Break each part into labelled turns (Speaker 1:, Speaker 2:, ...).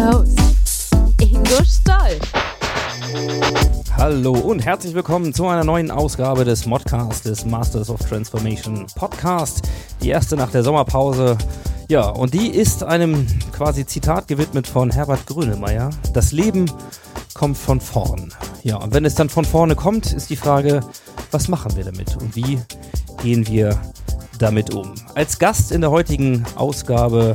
Speaker 1: Your host, Ingo Stoll.
Speaker 2: Hallo und herzlich willkommen zu einer neuen Ausgabe des Modcast des Masters of Transformation Podcast. Die erste nach der Sommerpause. Ja, und die ist einem quasi Zitat gewidmet von Herbert Grönemeyer. Das Leben kommt von vorn. Ja, und wenn es dann von vorne kommt, ist die Frage, was machen wir damit und wie gehen wir damit um? Als Gast in der heutigen Ausgabe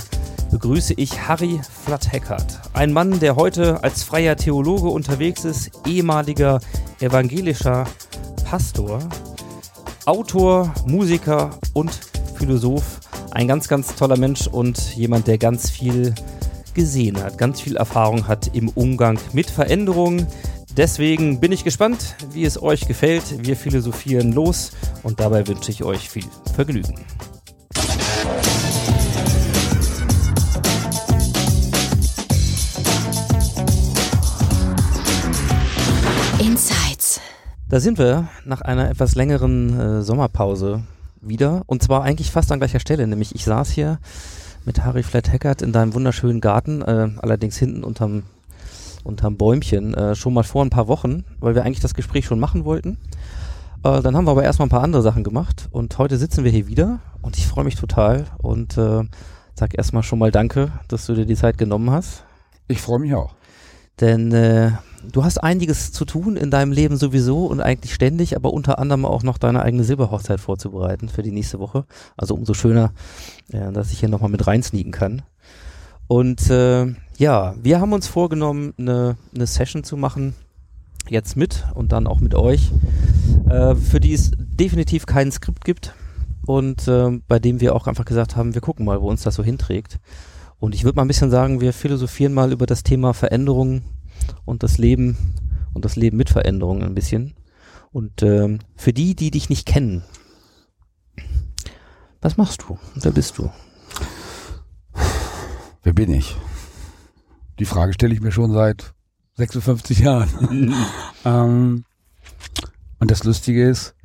Speaker 2: begrüße ich Harry Flatt-Heckert. Ein Mann, der heute als freier Theologe unterwegs ist, ehemaliger evangelischer Pastor, Autor, Musiker und Philosoph. Ein ganz, ganz toller Mensch und jemand, der ganz viel gesehen hat, ganz viel Erfahrung hat im Umgang mit Veränderungen. Deswegen bin ich gespannt, wie es euch gefällt. Wir philosophieren los und dabei wünsche ich euch viel Vergnügen. Da sind wir nach einer etwas längeren äh, Sommerpause wieder und zwar eigentlich fast an gleicher Stelle, nämlich ich saß hier mit Harry Flat-Hackert in deinem wunderschönen Garten, äh, allerdings hinten unterm, unterm Bäumchen, äh, schon mal vor ein paar Wochen, weil wir eigentlich das Gespräch schon machen wollten. Äh, dann haben wir aber erstmal ein paar andere Sachen gemacht und heute sitzen wir hier wieder und ich freue mich total und äh, sag erstmal schon mal Danke, dass du dir die Zeit genommen hast.
Speaker 3: Ich freue mich auch.
Speaker 2: Denn äh, du hast einiges zu tun in deinem Leben sowieso und eigentlich ständig, aber unter anderem auch noch deine eigene Silberhochzeit vorzubereiten für die nächste Woche. Also umso schöner, äh, dass ich hier nochmal mit reinsneaken kann. Und äh, ja, wir haben uns vorgenommen, eine, eine Session zu machen, jetzt mit und dann auch mit euch, äh, für die es definitiv kein Skript gibt und äh, bei dem wir auch einfach gesagt haben, wir gucken mal, wo uns das so hinträgt. Und ich würde mal ein bisschen sagen, wir philosophieren mal über das Thema Veränderung und das Leben und das Leben mit Veränderung ein bisschen. Und ähm, für die, die dich nicht kennen, was machst du? Wer bist du?
Speaker 3: Wer bin ich? Die Frage stelle ich mir schon seit 56 Jahren. ähm, und das Lustige ist,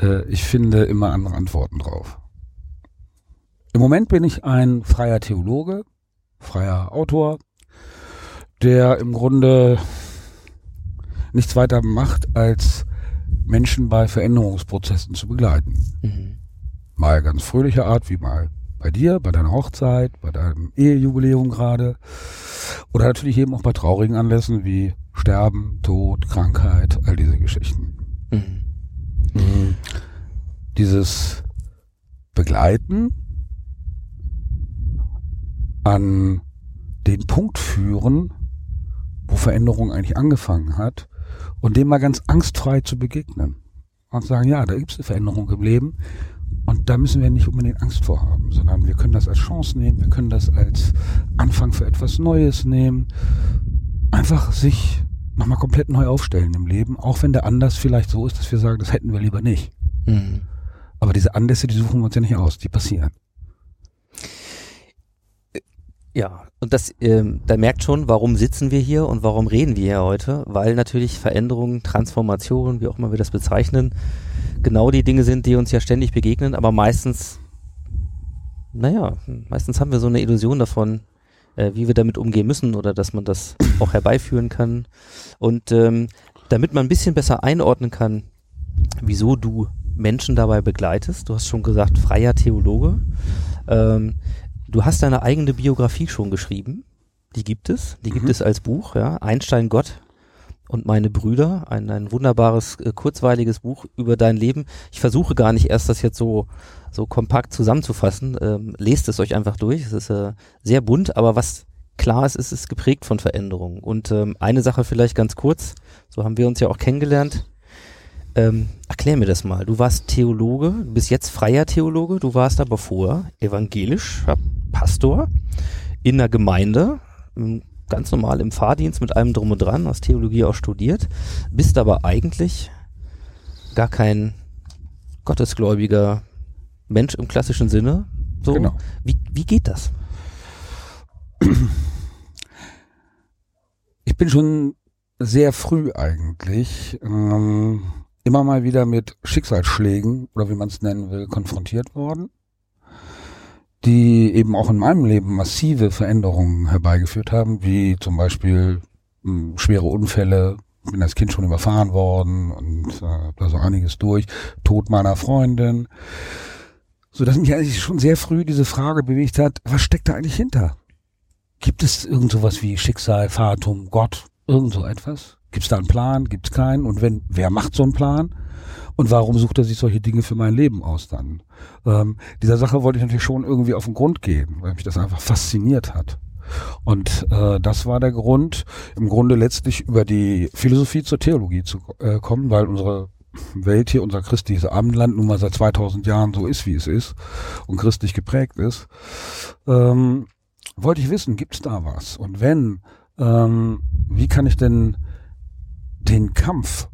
Speaker 3: äh, ich finde immer andere Antworten drauf. Im Moment bin ich ein freier Theologe, freier Autor, der im Grunde nichts weiter macht, als Menschen bei Veränderungsprozessen zu begleiten.
Speaker 2: Mhm.
Speaker 3: Mal ganz fröhlicher Art, wie mal bei dir, bei deiner Hochzeit, bei deinem Ehejubiläum gerade. Oder natürlich eben auch bei traurigen Anlässen wie Sterben, Tod, Krankheit, all diese Geschichten.
Speaker 2: Mhm.
Speaker 3: Mhm. Dieses Begleiten an den Punkt führen, wo Veränderung eigentlich angefangen hat und dem mal ganz angstfrei zu begegnen und sagen, ja, da gibt es eine Veränderung im Leben und da müssen wir nicht unbedingt Angst vor haben, sondern wir können das als Chance nehmen, wir können das als Anfang für etwas Neues nehmen, einfach sich nochmal komplett neu aufstellen im Leben, auch wenn der Anlass vielleicht so ist, dass wir sagen, das hätten wir lieber nicht.
Speaker 2: Mhm.
Speaker 3: Aber diese Anlässe, die suchen wir uns ja nicht aus, die passieren.
Speaker 2: Ja, und das, ähm, da merkt schon, warum sitzen wir hier und warum reden wir hier heute, weil natürlich Veränderungen, Transformationen, wie auch immer wir das bezeichnen, genau die Dinge sind, die uns ja ständig begegnen, aber meistens, naja, meistens haben wir so eine Illusion davon, äh, wie wir damit umgehen müssen oder dass man das auch herbeiführen kann. Und ähm, damit man ein bisschen besser einordnen kann, wieso du Menschen dabei begleitest, du hast schon gesagt, freier Theologe, ähm, Du hast deine eigene Biografie schon geschrieben. Die gibt es. Die gibt
Speaker 3: Mhm.
Speaker 2: es als Buch, ja. Einstein Gott und meine Brüder. Ein, ein wunderbares, äh, kurzweiliges Buch über dein Leben. Ich versuche gar nicht erst das jetzt so, so kompakt zusammenzufassen. Ähm, lest es euch einfach durch. Es ist äh, sehr bunt, aber was klar ist, ist es geprägt von Veränderungen. Und ähm, eine Sache vielleicht ganz kurz. So haben wir uns ja auch kennengelernt. Ähm, erklär mir das mal. Du warst Theologe, du bist jetzt freier Theologe, du warst aber vorher evangelisch, Pastor in der Gemeinde, m, ganz normal im Fahrdienst mit allem drum und dran, hast Theologie auch studiert, bist aber eigentlich gar kein gottesgläubiger Mensch im klassischen Sinne. So,
Speaker 3: Genau.
Speaker 2: wie, wie geht das?
Speaker 3: Ich bin schon sehr früh eigentlich ähm, immer mal wieder mit Schicksalsschlägen oder wie man es nennen will, konfrontiert worden, die eben auch in meinem Leben massive Veränderungen herbeigeführt haben, wie zum Beispiel mh, schwere Unfälle, bin als Kind schon überfahren worden und äh, da so einiges durch, Tod meiner Freundin, so dass mich eigentlich schon sehr früh diese Frage bewegt hat, was steckt da eigentlich hinter? Gibt es irgend sowas wie Schicksal, Fatum, Gott, irgend so etwas? Gibt es da einen Plan? Gibt es keinen? Und wenn, wer macht so einen Plan? Und warum sucht er sich solche Dinge für mein Leben aus dann? Ähm, dieser Sache wollte ich natürlich schon irgendwie auf den Grund gehen, weil mich das einfach fasziniert hat. Und äh, das war der Grund, im Grunde letztlich über die Philosophie zur Theologie zu äh, kommen, weil unsere Welt hier, unser christliches Abendland nun mal seit 2000 Jahren so ist, wie es ist und christlich geprägt ist. Ähm, wollte ich wissen, gibt es da was? Und wenn, ähm, wie kann ich denn den Kampf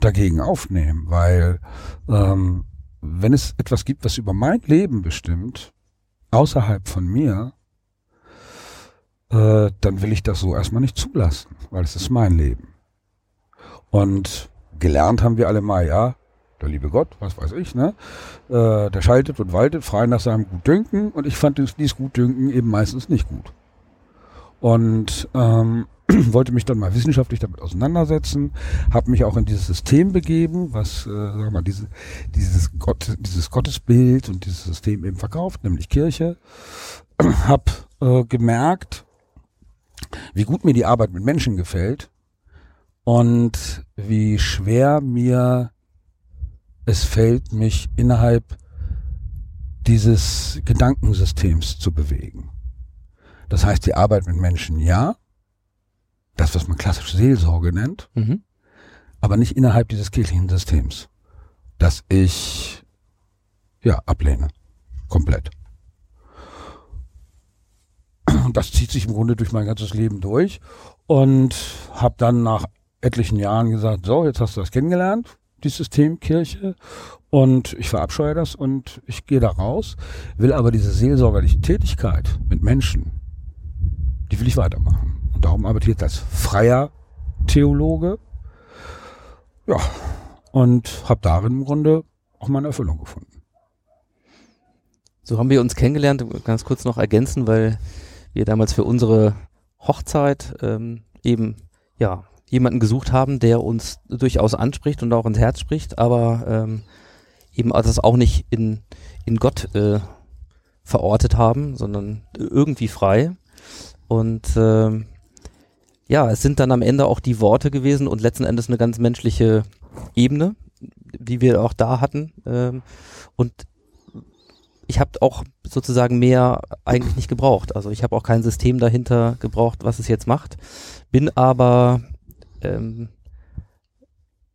Speaker 3: dagegen aufnehmen? Weil ähm, wenn es etwas gibt, was über mein Leben bestimmt, außerhalb von mir, äh, dann will ich das so erstmal nicht zulassen, weil es ist mein Leben. Und gelernt haben wir alle mal, ja, der liebe Gott, was weiß ich, ne? Äh, der schaltet und waltet frei nach seinem Gutdünken und ich fand dies, dies Gutdünken eben meistens nicht gut. Und ähm, wollte mich dann mal wissenschaftlich damit auseinandersetzen, habe mich auch in dieses System begeben, was, äh, wir mal, diese, dieses, Gott, dieses Gottesbild und dieses System eben verkauft, nämlich Kirche, habe äh, gemerkt, wie gut mir die Arbeit mit Menschen gefällt und wie schwer mir es fällt, mich innerhalb dieses Gedankensystems zu bewegen. Das heißt, die Arbeit mit Menschen, ja, das, was man klassisch Seelsorge nennt,
Speaker 2: Mhm.
Speaker 3: aber nicht innerhalb dieses kirchlichen Systems, das ich ja ablehne, komplett. Und das zieht sich im Grunde durch mein ganzes Leben durch und habe dann nach etlichen Jahren gesagt, so, jetzt hast du das kennengelernt, dieses System Kirche und ich verabscheue das und ich gehe da raus, will aber diese seelsorgerliche Tätigkeit mit Menschen, die will ich weitermachen. Darum arbeite ich jetzt als freier Theologe. Ja, und habe darin im Grunde auch meine Erfüllung gefunden.
Speaker 2: So haben wir uns kennengelernt, ganz kurz noch ergänzen, weil wir damals für unsere Hochzeit ähm, eben ja jemanden gesucht haben, der uns durchaus anspricht und auch ins Herz spricht, aber ähm, eben das auch nicht in, in Gott äh, verortet haben, sondern irgendwie frei. Und ähm, ja, es sind dann am Ende auch die Worte gewesen und letzten Endes eine ganz menschliche Ebene, die wir auch da hatten. Ähm, und ich habe auch sozusagen mehr eigentlich nicht gebraucht. Also ich habe auch kein System dahinter gebraucht, was es jetzt macht. Bin aber ähm,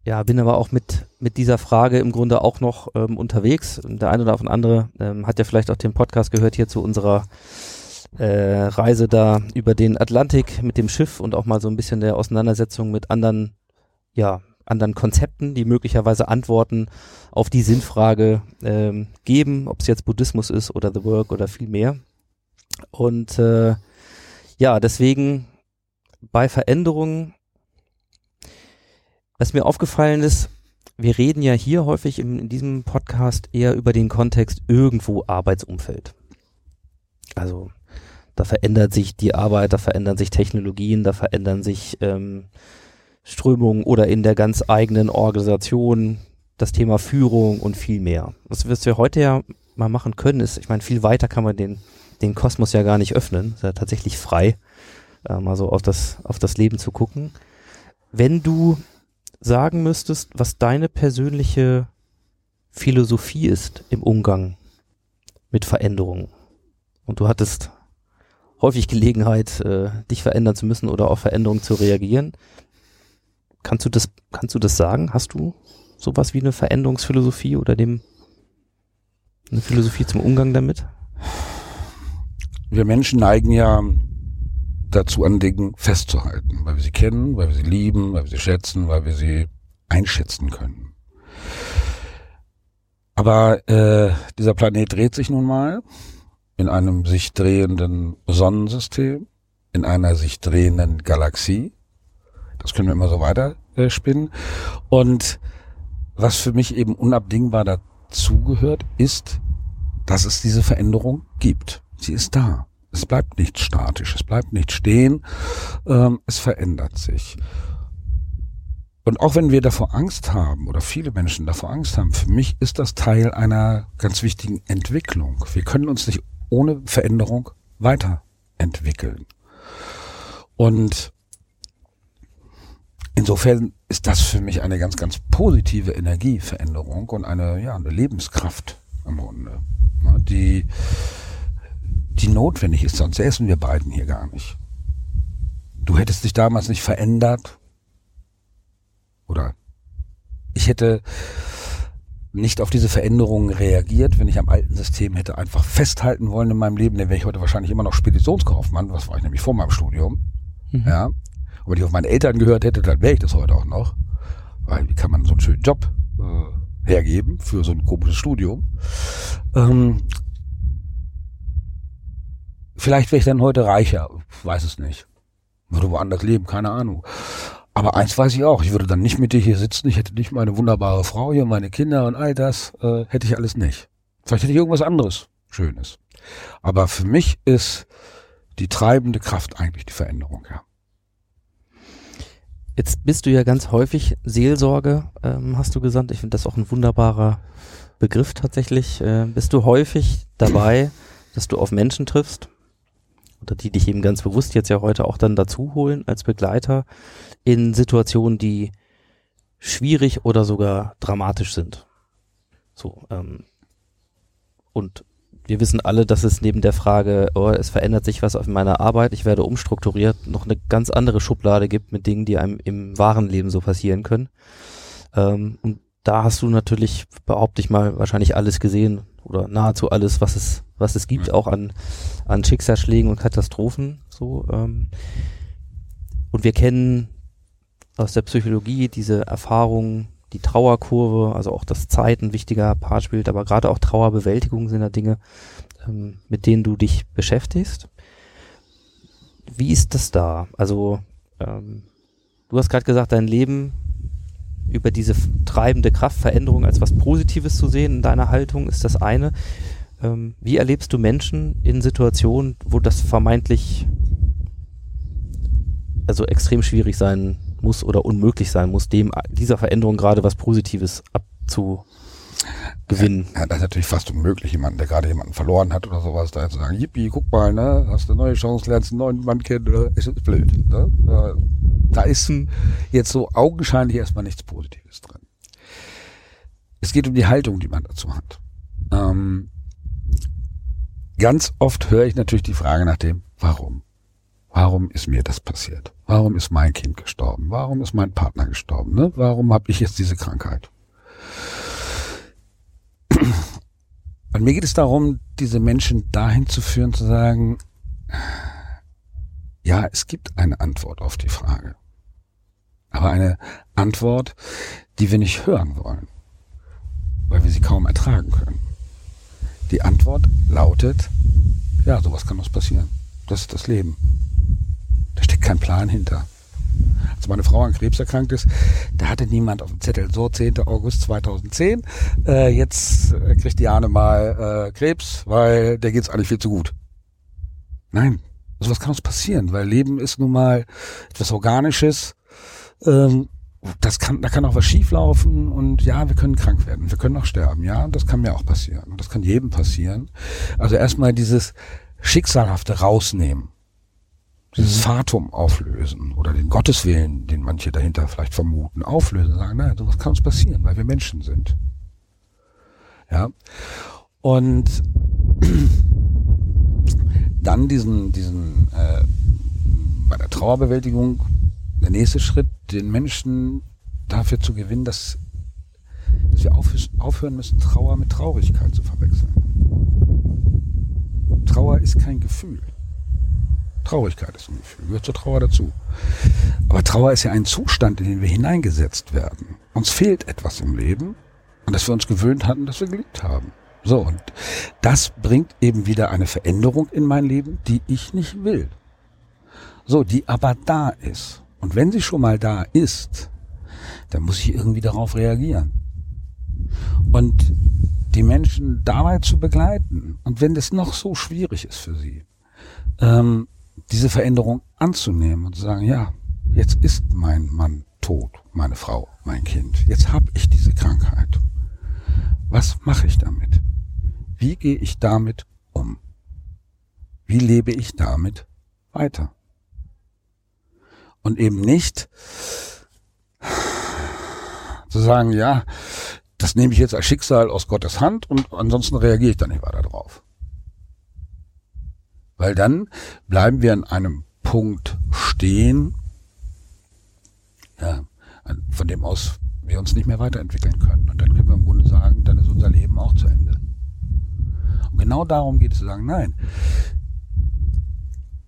Speaker 2: ja, bin aber auch mit, mit dieser Frage im Grunde auch noch ähm, unterwegs. Der eine oder andere ähm, hat ja vielleicht auch den Podcast gehört hier zu unserer äh, Reise da über den Atlantik mit dem Schiff und auch mal so ein bisschen der Auseinandersetzung mit anderen, ja, anderen Konzepten, die möglicherweise Antworten auf die Sinnfrage ähm, geben, ob es jetzt Buddhismus ist oder The Work oder viel mehr. Und äh, ja, deswegen bei Veränderungen, was mir aufgefallen ist, wir reden ja hier häufig im, in diesem Podcast eher über den Kontext irgendwo Arbeitsumfeld. Also da verändert sich die Arbeit, da verändern sich Technologien, da verändern sich ähm, Strömungen oder in der ganz eigenen Organisation das Thema Führung und viel mehr. Was, was wir heute ja mal machen können, ist, ich meine, viel weiter kann man den, den Kosmos ja gar nicht öffnen. Ist ja tatsächlich frei, äh, mal so auf das, auf das Leben zu gucken. Wenn du sagen müsstest, was deine persönliche Philosophie ist im Umgang mit Veränderungen und du hattest häufig Gelegenheit, äh, dich verändern zu müssen oder auf Veränderungen zu reagieren. Kannst du das, kannst du das sagen? Hast du sowas wie eine Veränderungsphilosophie oder dem eine Philosophie zum Umgang damit?
Speaker 3: Wir Menschen neigen ja dazu, an Dingen festzuhalten, weil wir sie kennen, weil wir sie lieben, weil wir sie schätzen, weil wir sie einschätzen können. Aber äh, dieser Planet dreht sich nun mal in einem sich drehenden Sonnensystem, in einer sich drehenden Galaxie. Das können wir immer so weiter äh, spinnen. Und was für mich eben unabdingbar dazugehört, ist, dass es diese Veränderung gibt. Sie ist da. Es bleibt nicht statisch, es bleibt nicht stehen, ähm, es verändert sich. Und auch wenn wir davor Angst haben oder viele Menschen davor Angst haben, für mich ist das Teil einer ganz wichtigen Entwicklung. Wir können uns nicht ohne Veränderung weiterentwickeln. Und insofern ist das für mich eine ganz, ganz positive Energieveränderung und eine, ja, eine Lebenskraft im Grunde, ne, die, die notwendig ist, sonst säßen wir beiden hier gar nicht. Du hättest dich damals nicht verändert, oder ich hätte nicht auf diese Veränderungen reagiert, wenn ich am alten System hätte einfach festhalten wollen in meinem Leben, dann wäre ich heute wahrscheinlich immer noch Speditionskaufmann, was war ich nämlich vor meinem Studium. Mhm. Ja. Und wenn ich auf meine Eltern gehört hätte, dann wäre ich das heute auch noch. Weil wie kann man so einen schönen Job äh, hergeben für so ein komisches Studium? Ähm, vielleicht wäre ich dann heute reicher, weiß es nicht. Würde woanders leben, keine Ahnung. Aber eins weiß ich auch, ich würde dann nicht mit dir hier sitzen, ich hätte nicht meine wunderbare Frau hier, meine Kinder und all das, äh, hätte ich alles nicht. Vielleicht hätte ich irgendwas anderes Schönes. Aber für mich ist die treibende Kraft eigentlich die Veränderung, ja.
Speaker 2: Jetzt bist du ja ganz häufig Seelsorge, ähm, hast du gesagt. Ich finde das auch ein wunderbarer Begriff tatsächlich. Äh, bist du häufig dabei, dass du auf Menschen triffst? Oder die dich eben ganz bewusst jetzt ja heute auch dann dazu holen als Begleiter, in Situationen, die schwierig oder sogar dramatisch sind. So, ähm, und wir wissen alle, dass es neben der Frage, oh, es verändert sich was auf meiner Arbeit, ich werde umstrukturiert, noch eine ganz andere Schublade gibt mit Dingen, die einem im wahren Leben so passieren können. Ähm, und da hast du natürlich, behaupte ich mal, wahrscheinlich alles gesehen oder nahezu alles, was es, was es gibt, ja. auch an, an Schicksalsschlägen und Katastrophen. So, ähm, und wir kennen aus der Psychologie diese Erfahrung, die Trauerkurve, also auch das Zeit ein wichtiger Part spielt, aber gerade auch Trauerbewältigung sind da Dinge, ähm, mit denen du dich beschäftigst. Wie ist das da? Also ähm, du hast gerade gesagt, dein Leben über diese treibende Kraft, Veränderung als was Positives zu sehen in deiner Haltung, ist das eine. Ähm, wie erlebst du Menschen in Situationen, wo das vermeintlich also extrem schwierig sein muss oder unmöglich sein muss, dem dieser Veränderung gerade was Positives abzugewinnen.
Speaker 3: Ja, das ist natürlich fast unmöglich, jemanden, der gerade jemanden verloren hat oder sowas, da zu sagen, yippie, guck mal, ne, hast eine neue Chance, lernst einen neuen Mann kennen, oder ist blöd. Ne? Da ist jetzt so augenscheinlich erstmal nichts Positives drin. Es geht um die Haltung, die man dazu hat. Ähm, ganz oft höre ich natürlich die Frage nach dem, warum? Warum ist mir das passiert? Warum ist mein Kind gestorben? Warum ist mein Partner gestorben? Ne? Warum habe ich jetzt diese Krankheit? Und mir geht es darum, diese Menschen dahin zu führen, zu sagen, ja, es gibt eine Antwort auf die Frage. Aber eine Antwort, die wir nicht hören wollen, weil wir sie kaum ertragen können. Die Antwort lautet, ja, sowas kann uns passieren. Das ist das Leben. Da steckt kein Plan hinter. Als meine Frau an Krebs erkrankt ist, da hatte niemand auf dem Zettel so 10. August 2010. Äh, jetzt kriegt Diane mal äh, Krebs, weil der geht's eigentlich viel zu gut. Nein, sowas kann uns passieren, weil Leben ist nun mal etwas Organisches. Ähm, das kann, da kann auch was schieflaufen und ja, wir können krank werden, wir können auch sterben, ja, das kann mir auch passieren das kann jedem passieren. Also erstmal dieses Schicksalhafte rausnehmen dieses Fatum auflösen oder den Gotteswillen, den manche dahinter vielleicht vermuten, auflösen, sagen, nein, sowas kann uns passieren, weil wir Menschen sind. Ja. Und dann diesen, diesen äh, bei der Trauerbewältigung, der nächste Schritt, den Menschen dafür zu gewinnen, dass dass wir aufh- aufhören müssen, Trauer mit Traurigkeit zu verwechseln. Trauer ist kein Gefühl. Traurigkeit ist ein Gefühl, gehört zur Trauer dazu. Aber Trauer ist ja ein Zustand, in den wir hineingesetzt werden. Uns fehlt etwas im Leben, an das wir uns gewöhnt hatten, dass wir geliebt haben. So, und das bringt eben wieder eine Veränderung in mein Leben, die ich nicht will. So, die aber da ist. Und wenn sie schon mal da ist, dann muss ich irgendwie darauf reagieren. Und die Menschen dabei zu begleiten. Und wenn das noch so schwierig ist für sie, ähm, diese Veränderung anzunehmen und zu sagen, ja, jetzt ist mein Mann tot, meine Frau, mein Kind. Jetzt habe ich diese Krankheit. Was mache ich damit? Wie gehe ich damit um? Wie lebe ich damit weiter? Und eben nicht zu sagen, ja, das nehme ich jetzt als Schicksal aus Gottes Hand und ansonsten reagiere ich da nicht weiter drauf. Weil dann bleiben wir an einem Punkt stehen, ja, von dem aus wir uns nicht mehr weiterentwickeln können. Und dann können wir im Grunde sagen, dann ist unser Leben auch zu Ende. Und genau darum geht es zu sagen, nein,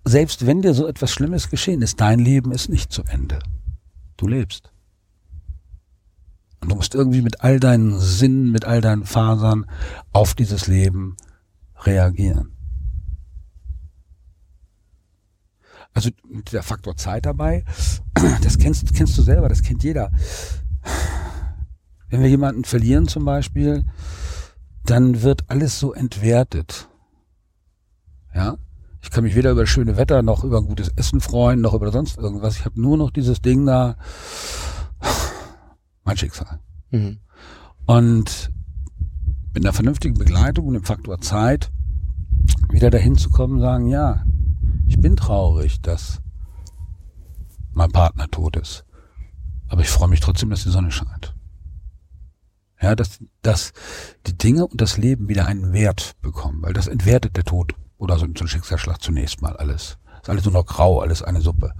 Speaker 3: selbst wenn dir so etwas Schlimmes geschehen ist, dein Leben ist nicht zu Ende. Du lebst. Und du musst irgendwie mit all deinen Sinnen, mit all deinen Fasern auf dieses Leben reagieren. Also der Faktor Zeit dabei, das kennst, kennst du selber, das kennt jeder. Wenn wir jemanden verlieren zum Beispiel, dann wird alles so entwertet. Ja, ich kann mich weder über das schöne Wetter noch über gutes Essen freuen, noch über sonst irgendwas. Ich habe nur noch dieses Ding da, mein Schicksal.
Speaker 2: Mhm.
Speaker 3: Und mit einer vernünftigen Begleitung und dem Faktor Zeit wieder dahin zu kommen, sagen, ja, ich bin traurig, dass mein Partner tot ist. Aber ich freue mich trotzdem, dass die Sonne scheint. Ja, dass, dass die Dinge und das Leben wieder einen Wert bekommen, weil das entwertet der Tod oder so, ein Schicksalsschlag zunächst mal alles. Ist alles nur noch grau, alles eine Suppe.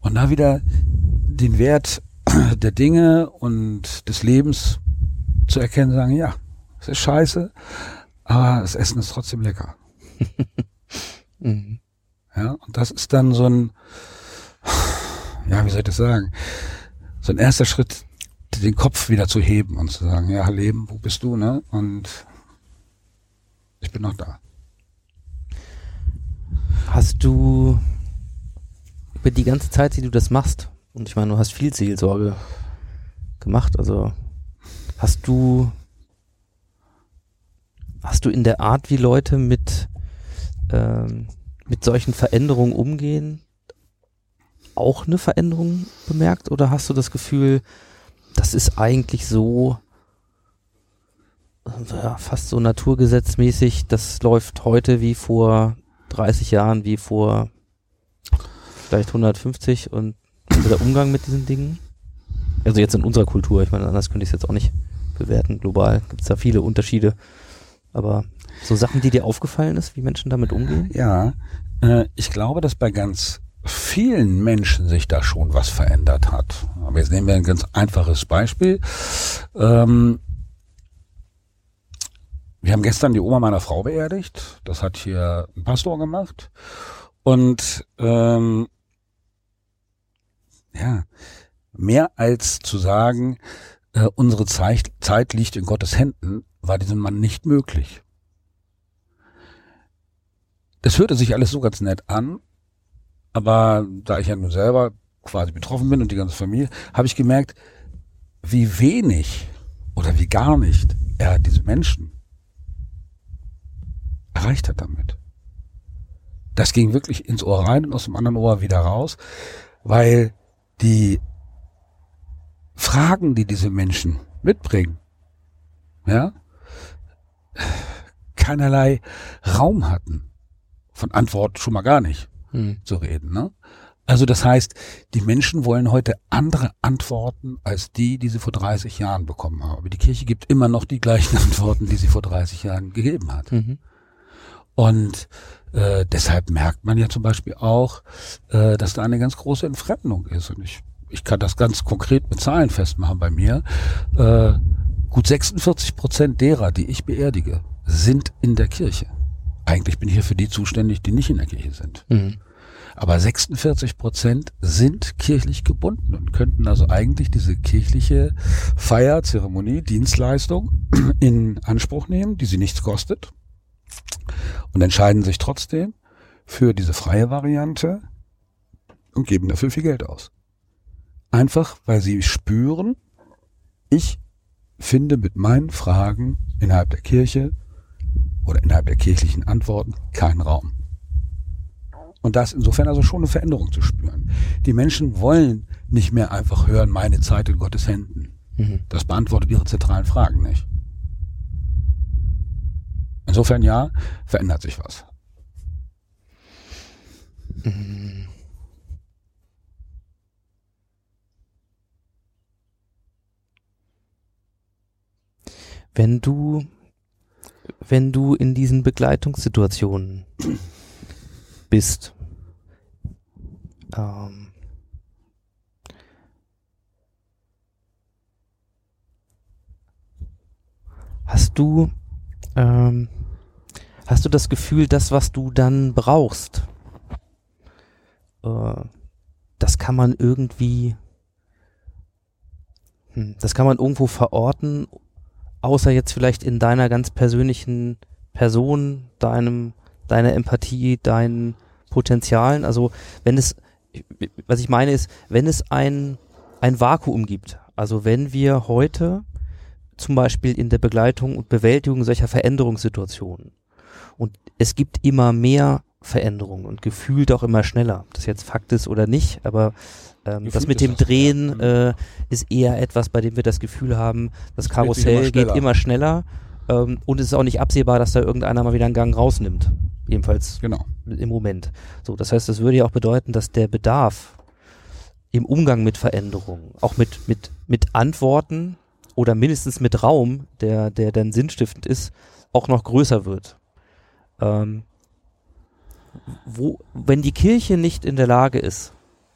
Speaker 3: Und da wieder den Wert der Dinge und des Lebens zu erkennen, sagen, ja, es ist scheiße, aber das Essen ist trotzdem lecker.
Speaker 2: Mhm.
Speaker 3: Ja, und das ist dann so ein, ja, wie soll ich das sagen? So ein erster Schritt, den Kopf wieder zu heben und zu sagen, ja, Leben, wo bist du, ne? Und ich bin noch da.
Speaker 2: Hast du über die ganze Zeit, die du das machst, und ich meine, du hast viel Seelsorge gemacht, also hast du hast du in der Art, wie Leute mit ähm, mit solchen Veränderungen umgehen, auch eine Veränderung bemerkt oder hast du das Gefühl, das ist eigentlich so ja, fast so naturgesetzmäßig, das läuft heute wie vor 30 Jahren, wie vor vielleicht 150 und der Umgang mit diesen Dingen? Also jetzt in unserer Kultur, ich meine, anders könnte ich es jetzt auch nicht bewerten. Global gibt es da viele Unterschiede. Aber so Sachen, die dir aufgefallen ist, wie Menschen damit umgehen?
Speaker 3: Ja, äh, ich glaube, dass bei ganz vielen Menschen sich da schon was verändert hat. Aber jetzt nehmen wir ein ganz einfaches Beispiel. Ähm, wir haben gestern die Oma meiner Frau beerdigt. Das hat hier ein Pastor gemacht. Und ähm, ja, mehr als zu sagen, äh, unsere Zeit, Zeit liegt in Gottes Händen, war diesem Mann nicht möglich. Das hörte sich alles so ganz nett an, aber da ich ja nun selber quasi betroffen bin und die ganze Familie, habe ich gemerkt, wie wenig oder wie gar nicht er diese Menschen erreicht hat damit. Das ging wirklich ins Ohr rein und aus dem anderen Ohr wieder raus, weil die Fragen, die diese Menschen mitbringen, ja, keinerlei Raum hatten. Von Antwort schon mal gar nicht
Speaker 2: Hm.
Speaker 3: zu reden. Ne? Also das heißt, die Menschen wollen heute andere Antworten als die, die sie vor 30 Jahren bekommen haben. Aber die Kirche gibt immer noch die gleichen Antworten, die sie vor 30 Jahren gegeben hat.
Speaker 2: Mhm.
Speaker 3: Und äh, deshalb merkt man ja zum Beispiel auch, äh, dass da eine ganz große Entfremdung ist. Und ich, ich kann das ganz konkret mit Zahlen festmachen bei mir. Äh, Gut 46 Prozent derer, die ich beerdige, sind in der Kirche. Eigentlich bin ich hier für die zuständig, die nicht in der Kirche sind.
Speaker 2: Mhm.
Speaker 3: Aber 46 Prozent sind kirchlich gebunden und könnten also eigentlich diese kirchliche Feier, Zeremonie, Dienstleistung in Anspruch nehmen, die sie nichts kostet und entscheiden sich trotzdem für diese freie Variante und geben dafür viel Geld aus. Einfach, weil sie spüren, ich finde mit meinen Fragen innerhalb der Kirche oder innerhalb der kirchlichen Antworten keinen Raum. Und da ist insofern also schon eine Veränderung zu spüren. Die Menschen wollen nicht mehr einfach hören, meine Zeit in Gottes Händen.
Speaker 2: Mhm.
Speaker 3: Das beantwortet ihre zentralen Fragen nicht. Insofern ja, verändert sich was.
Speaker 2: Wenn du, wenn du in diesen Begleitungssituationen bist, ähm, hast du, ähm, hast du das Gefühl, das, was du dann brauchst, äh, das kann man irgendwie, hm, das kann man irgendwo verorten, außer jetzt vielleicht in deiner ganz persönlichen Person, deinem, deiner Empathie, deinen Potenzialen. Also wenn es, was ich meine ist, wenn es ein, ein Vakuum gibt, also wenn wir heute zum Beispiel in der Begleitung und Bewältigung solcher Veränderungssituationen und es gibt immer mehr Veränderungen und gefühlt auch immer schneller, ob das jetzt Fakt ist oder nicht, aber ähm, das mit dem
Speaker 3: das,
Speaker 2: Drehen
Speaker 3: ja.
Speaker 2: äh, ist eher etwas, bei dem wir das Gefühl haben, das Karussell
Speaker 3: immer
Speaker 2: geht
Speaker 3: schneller.
Speaker 2: immer schneller ähm, und es ist auch nicht absehbar, dass da irgendeiner mal wieder einen Gang rausnimmt. Jedenfalls
Speaker 3: Genau.
Speaker 2: im Moment. So, das heißt, das würde ja auch bedeuten, dass der Bedarf im Umgang mit Veränderungen, auch mit, mit, mit Antworten oder mindestens mit Raum, der, der dann sinnstiftend ist, auch noch größer wird. Ähm, wo, wenn die Kirche nicht in der Lage ist,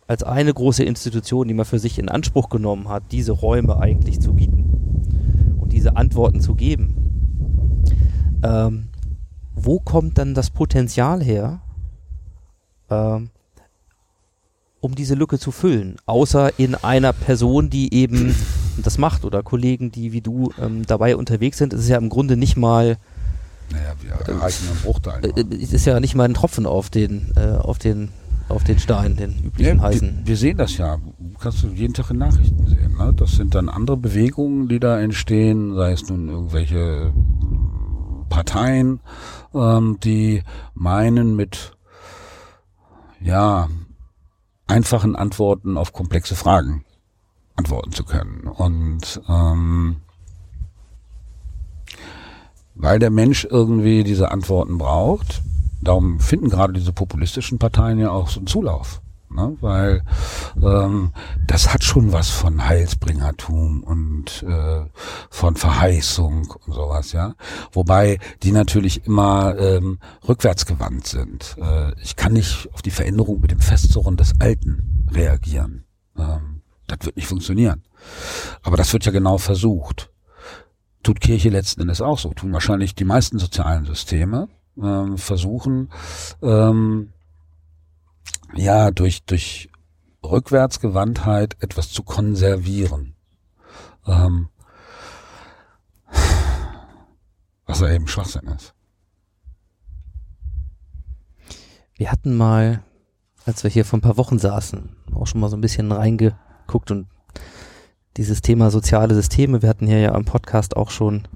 Speaker 2: als eine große Institution, die man für sich in Anspruch genommen hat, diese Räume eigentlich zu bieten und diese Antworten zu geben, ähm, wo kommt dann das Potenzial her, ähm, um diese Lücke zu füllen? Außer in einer Person, die eben das macht oder Kollegen, die wie du ähm, dabei unterwegs sind. Es ist ja im Grunde nicht mal,
Speaker 3: Naja, wir erreichen einen Bruchteil.
Speaker 2: äh, es ist ja nicht mal ein Tropfen auf den, äh, auf den, auf den Stein, den üblichen
Speaker 3: Ja,
Speaker 2: heißen.
Speaker 3: wir, sehen das ja. Kannst du jeden Tag in Nachrichten sehen. Ne? Das sind dann andere Bewegungen, die da entstehen, sei es nun irgendwelche Parteien, ähm, die meinen mit ja einfachen Antworten auf komplexe Fragen antworten zu können. Und ähm, weil der Mensch irgendwie diese Antworten braucht, darum finden gerade diese populistischen Parteien ja auch so einen Zulauf. Ne? Weil ähm, das hat schon was von Heilsbringertum und äh, von Verheißung und sowas, ja. Wobei die natürlich immer ähm, rückwärtsgewandt sind. Äh, ich kann nicht auf die Veränderung mit dem Festzurren des Alten reagieren. Ähm, das wird nicht funktionieren. Aber das wird ja genau versucht. Tut Kirche letzten Endes auch so. Tun wahrscheinlich die meisten sozialen Systeme ähm, versuchen, ähm, ja, durch, durch Rückwärtsgewandtheit etwas zu konservieren. Ähm, was ja eben Schwachsinn ist.
Speaker 2: Wir hatten mal, als wir hier vor ein paar Wochen saßen, auch schon mal so ein bisschen reingeguckt und dieses Thema soziale Systeme, wir hatten hier ja am Podcast auch schon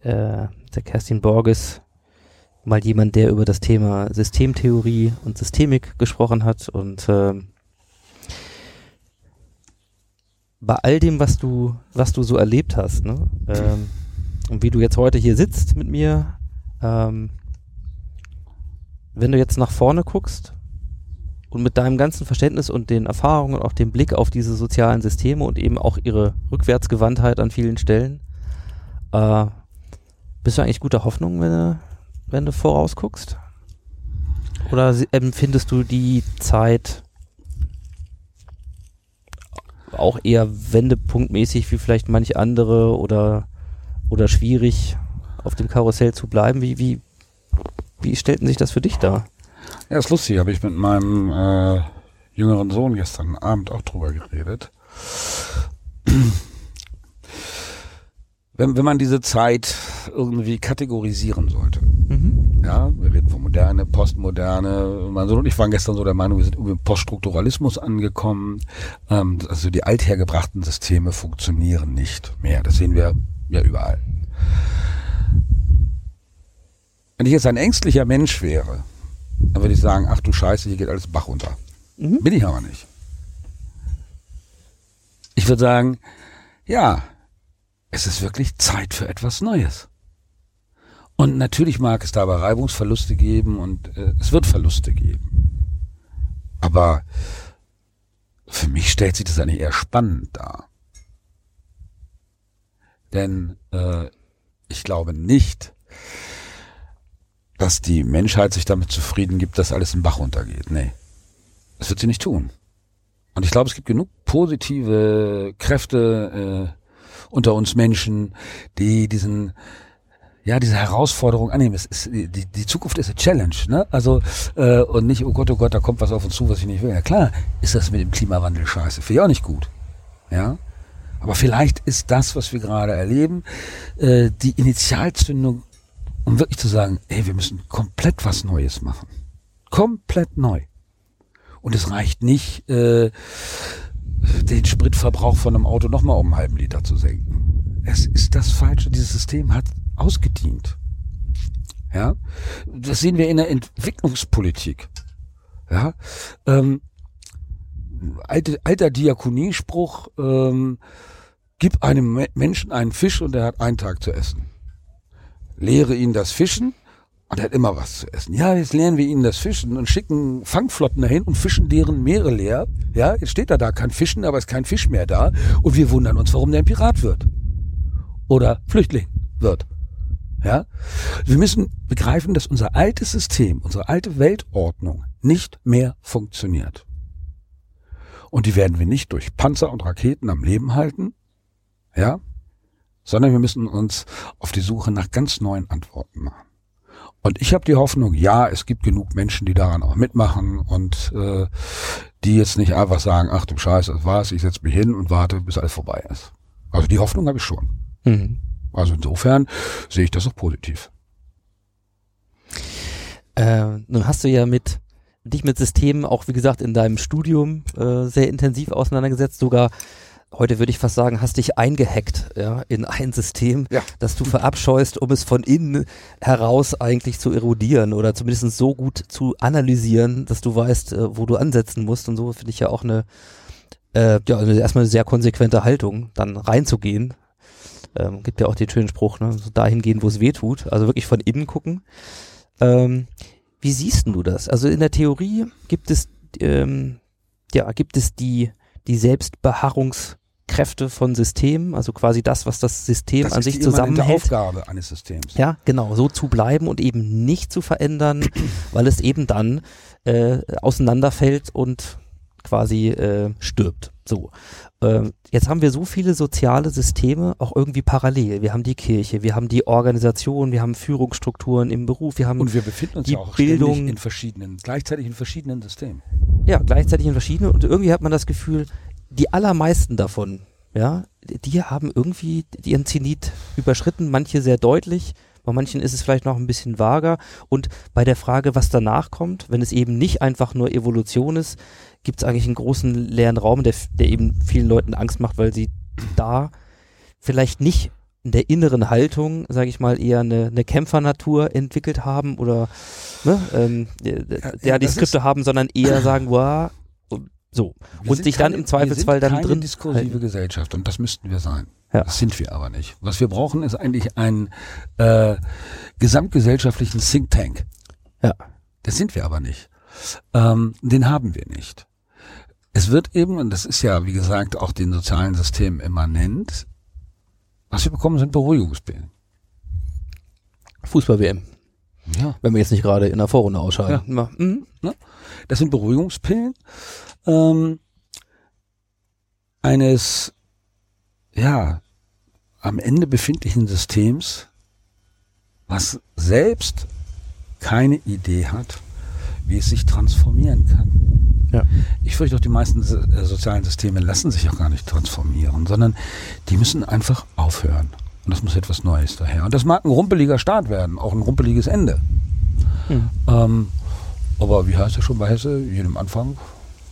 Speaker 2: äh, der Kerstin Borges, mal jemand, der über das Thema Systemtheorie und Systemik gesprochen hat und ähm, bei all dem, was du, was du so erlebt hast, ne, ähm, und wie du jetzt heute hier sitzt mit mir, ähm, wenn du jetzt nach vorne guckst und mit deinem ganzen Verständnis und den Erfahrungen und auch dem Blick auf diese sozialen Systeme und eben auch ihre Rückwärtsgewandtheit an vielen Stellen, äh, bist du eigentlich guter Hoffnung, wenn du, wenn du vorausguckst? Oder empfindest du die Zeit auch eher wendepunktmäßig wie vielleicht manche andere oder oder schwierig, auf dem Karussell zu bleiben? Wie, wie, wie stellten sich das für dich dar?
Speaker 3: Ja, ist lustig, habe ich mit meinem äh, jüngeren Sohn gestern Abend auch drüber geredet. Wenn, wenn man diese Zeit irgendwie kategorisieren sollte. Ja, wir reden von Moderne, Postmoderne. Mein Sohn und ich waren gestern so der Meinung, wir sind irgendwie im Poststrukturalismus angekommen. Ähm, also die althergebrachten Systeme funktionieren nicht mehr. Das sehen wir ja überall. Wenn ich jetzt ein ängstlicher Mensch wäre, dann würde ich sagen, ach du Scheiße, hier geht alles Bach runter. Bin ich aber nicht. Ich würde sagen, ja, es ist wirklich Zeit für etwas Neues. Und natürlich mag es dabei Reibungsverluste geben und äh, es wird Verluste geben. Aber für mich stellt sich das eigentlich eher spannend dar. Denn äh, ich glaube nicht, dass die Menschheit sich damit zufrieden gibt, dass alles im Bach runtergeht. Nee. Das wird sie nicht tun. Und ich glaube, es gibt genug positive Kräfte äh, unter uns Menschen, die diesen ja, diese Herausforderung annehmen. Es ist, die, die Zukunft ist eine Challenge, ne? Also, äh, und nicht, oh Gott, oh Gott, da kommt was auf uns zu, was ich nicht will. Ja klar, ist das mit dem Klimawandel scheiße. Finde ich auch nicht gut. Ja. Aber vielleicht ist das, was wir gerade erleben, äh, die Initialzündung, um wirklich zu sagen, ey, wir müssen komplett was Neues machen. Komplett neu. Und es reicht nicht, äh, den Spritverbrauch von einem Auto nochmal um einen halben Liter zu senken. Es ist das Falsche. Dieses System hat ausgedient. Ja, das sehen wir in der Entwicklungspolitik. Ja, ähm, alte, alter Diakoniespruch, ähm, gib einem Me- Menschen einen Fisch und er hat einen Tag zu essen. Lehre ihn das Fischen und er hat immer was zu essen. Ja, jetzt lernen wir ihnen das Fischen und schicken Fangflotten dahin und fischen deren Meere leer. Ja, jetzt steht er da, kann fischen, aber ist kein Fisch mehr da. Und wir wundern uns, warum der ein Pirat wird. Oder Flüchtling wird. Ja? Wir müssen begreifen, dass unser altes System, unsere alte Weltordnung nicht mehr funktioniert. Und die werden wir nicht durch Panzer und Raketen am Leben halten, ja, sondern wir müssen uns auf die Suche nach ganz neuen Antworten machen. Und ich habe die Hoffnung, ja, es gibt genug Menschen, die daran auch mitmachen und äh, die jetzt nicht einfach sagen, ach du Scheiße, das war's, ich setze mich hin und warte, bis alles vorbei ist. Also die Hoffnung habe ich schon.
Speaker 2: Mhm.
Speaker 3: Also insofern sehe ich das auch positiv.
Speaker 2: Äh, nun hast du ja mit dich mit Systemen auch, wie gesagt, in deinem Studium äh, sehr intensiv auseinandergesetzt, sogar heute würde ich fast sagen, hast dich eingehackt ja, in ein System,
Speaker 3: Ja.
Speaker 2: das du verabscheust, um es von innen heraus eigentlich zu erodieren oder zumindest so gut zu analysieren, dass du weißt, äh, wo du ansetzen musst. Und so finde ich ja auch eine, äh, ja, also erstmal eine sehr konsequente Haltung, dann reinzugehen. Ähm, gibt ja auch den schönen Spruch, ne? so dahin gehen, wo es weh tut. Also wirklich von innen gucken. Ähm, wie siehst du das? Also in der Theorie gibt es, ähm, ja, gibt es die, die Selbstbeharrungskräfte von Systemen, also quasi das, was das System
Speaker 3: Das
Speaker 2: an sich zusammenhält.
Speaker 3: Aufgabe eines Systems.
Speaker 2: Ja, genau, so zu bleiben und eben nicht zu verändern, weil es eben dann äh, auseinanderfällt und quasi äh, stirbt. So. Ähm, jetzt haben wir so viele soziale Systeme auch irgendwie parallel. Wir haben die Kirche, wir haben die Organisation, wir haben Führungsstrukturen im Beruf, wir haben
Speaker 3: Und wir befinden uns
Speaker 2: die
Speaker 3: ja auch
Speaker 2: Bildung-
Speaker 3: ständig in verschiedenen, gleichzeitig in verschiedenen Systemen.
Speaker 2: ja gleichzeitig in verschiedenen und irgendwie hat man das Gefühl, die allermeisten davon, ja, die haben irgendwie ihren Zenit überschritten, manche sehr deutlich, bei manchen ist es vielleicht noch ein bisschen vager und bei der Frage, was danach kommt, wenn es eben nicht einfach nur Evolution ist, gibt es eigentlich einen großen leeren Raum, der, der eben vielen Leuten Angst macht, weil sie da vielleicht nicht in der inneren Haltung, sage ich mal, eher eine, eine Kämpfernatur entwickelt haben oder ne, ähm, ja,
Speaker 3: ja,
Speaker 2: die Skripte haben, sondern eher sagen, wow, so.
Speaker 3: Wir
Speaker 2: und
Speaker 3: sind
Speaker 2: sich dann
Speaker 3: keine-
Speaker 2: im Zweifelsfall
Speaker 3: wir sind
Speaker 2: dann
Speaker 3: keine
Speaker 2: drin
Speaker 3: diskursive
Speaker 2: halten.
Speaker 3: Gesellschaft und das müssten wir sein.
Speaker 2: Ja.
Speaker 3: Das sind wir aber nicht. Was wir brauchen, ist eigentlich einen äh, gesamtgesellschaftlichen Think Tank.
Speaker 2: Ja.
Speaker 3: Das sind wir aber nicht. Ähm, den haben wir nicht. Es wird eben, und das ist ja, wie gesagt, auch den sozialen Systemen immanent, was wir bekommen, sind Beruhigungspillen.
Speaker 2: Fußball-WM,
Speaker 3: Ja.
Speaker 2: wenn wir jetzt nicht gerade in der Vorrunde ausscheiden. Ja. Mhm.
Speaker 3: Das sind Beruhigungspillen ähm, eines, ja, am Ende befindlichen Systems, was selbst keine Idee hat, wie es sich transformieren kann.
Speaker 2: Ja.
Speaker 3: Ich fürchte auch, die meisten äh, sozialen Systeme lassen sich auch gar nicht transformieren, sondern die müssen einfach aufhören. Und das muss etwas Neues daher. Und das mag ein rumpeliger Start werden, auch ein rumpeliges Ende.
Speaker 2: Hm.
Speaker 3: Ähm, aber wie heißt es schon bei Hesse? Jedem Anfang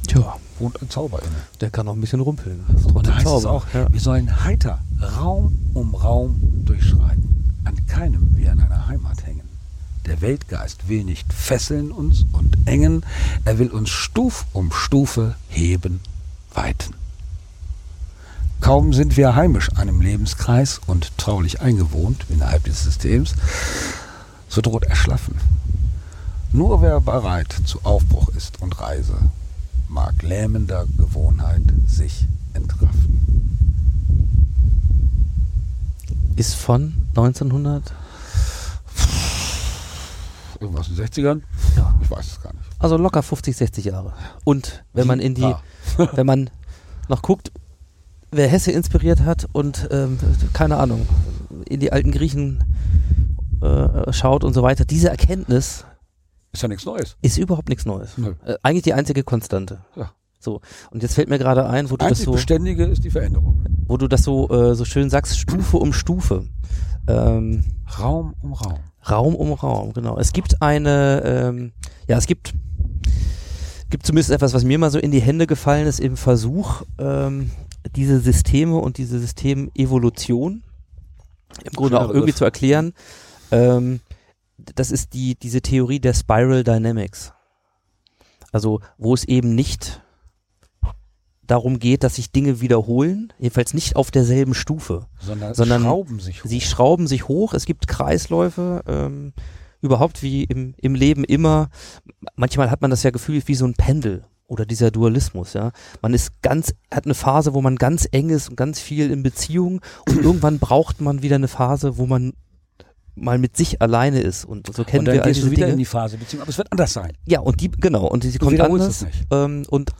Speaker 2: Tja,
Speaker 3: wohnt ein Zauber inne.
Speaker 2: der kann auch ein bisschen rumpeln.
Speaker 3: Und da heißt es
Speaker 2: Zauber.
Speaker 3: auch,
Speaker 2: Ja.
Speaker 3: wir sollen heiter Raum um Raum durchschreiten, an keinem wie an einer Heimat hängen. Der Weltgeist will nicht fesseln uns und engen, er will uns Stuf um Stufe heben, weiten. Kaum sind wir heimisch einem Lebenskreis und traulich eingewohnt innerhalb des Systems, so droht Erschlaffen. Nur wer bereit zu Aufbruch ist und Reise, mag lähmender Gewohnheit sich entraffen.
Speaker 2: Ist von 1900?
Speaker 3: Irgendwas in den 60ern?
Speaker 2: Ja.
Speaker 3: Ich weiß es gar nicht.
Speaker 2: Also locker 50, 60 Jahre. Und wenn man in die,
Speaker 3: Ja.
Speaker 2: wenn man noch guckt, wer Hesse inspiriert hat und ähm, keine Ahnung, in die alten Griechen äh, schaut und so weiter, diese Erkenntnis
Speaker 3: Ist ja nichts Neues.
Speaker 2: ist überhaupt nichts Neues.
Speaker 3: Nö.
Speaker 2: Äh, eigentlich die einzige Konstante.
Speaker 3: Ja.
Speaker 2: So. Und jetzt fällt mir gerade ein, wo du das
Speaker 3: Einzig
Speaker 2: so,
Speaker 3: Beständige ist die Veränderung.
Speaker 2: Wo du das so, äh, so schön sagst, Stufe um Stufe. Ähm,
Speaker 3: Raum um Raum.
Speaker 2: Raum um Raum, genau. Es gibt eine, ähm, ja, es gibt, gibt zumindest etwas, was mir mal so in die Hände gefallen ist im Versuch, ähm, diese Systeme und diese Systemevolution im Grunde
Speaker 3: Schöner
Speaker 2: auch irgendwie
Speaker 3: Begriff.
Speaker 2: zu erklären. Ähm, das ist die, diese Theorie der Spiral Dynamics. Also, wo es eben nicht darum geht, dass sich Dinge wiederholen, jedenfalls nicht auf derselben Stufe
Speaker 3: Sondern,
Speaker 2: Sondern
Speaker 3: schrauben sich hoch.
Speaker 2: sie schrauben sich hoch, es gibt Kreisläufe, ähm, überhaupt wie im, im Leben immer. Manchmal hat man das ja Gefühl wie so ein Pendel oder dieser Dualismus, ja. Man ist ganz, hat eine Phase, wo man ganz eng ist und ganz viel in Beziehung und irgendwann braucht man wieder eine Phase, wo man mal mit sich alleine ist und so kennen
Speaker 3: und dann
Speaker 2: wir all diese
Speaker 3: wieder
Speaker 2: Dinge.
Speaker 3: in die Phase, beziehungsweise, aber es wird anders sein.
Speaker 2: Ja, und die, genau, und
Speaker 3: Du
Speaker 2: kommt anders. Ähm, und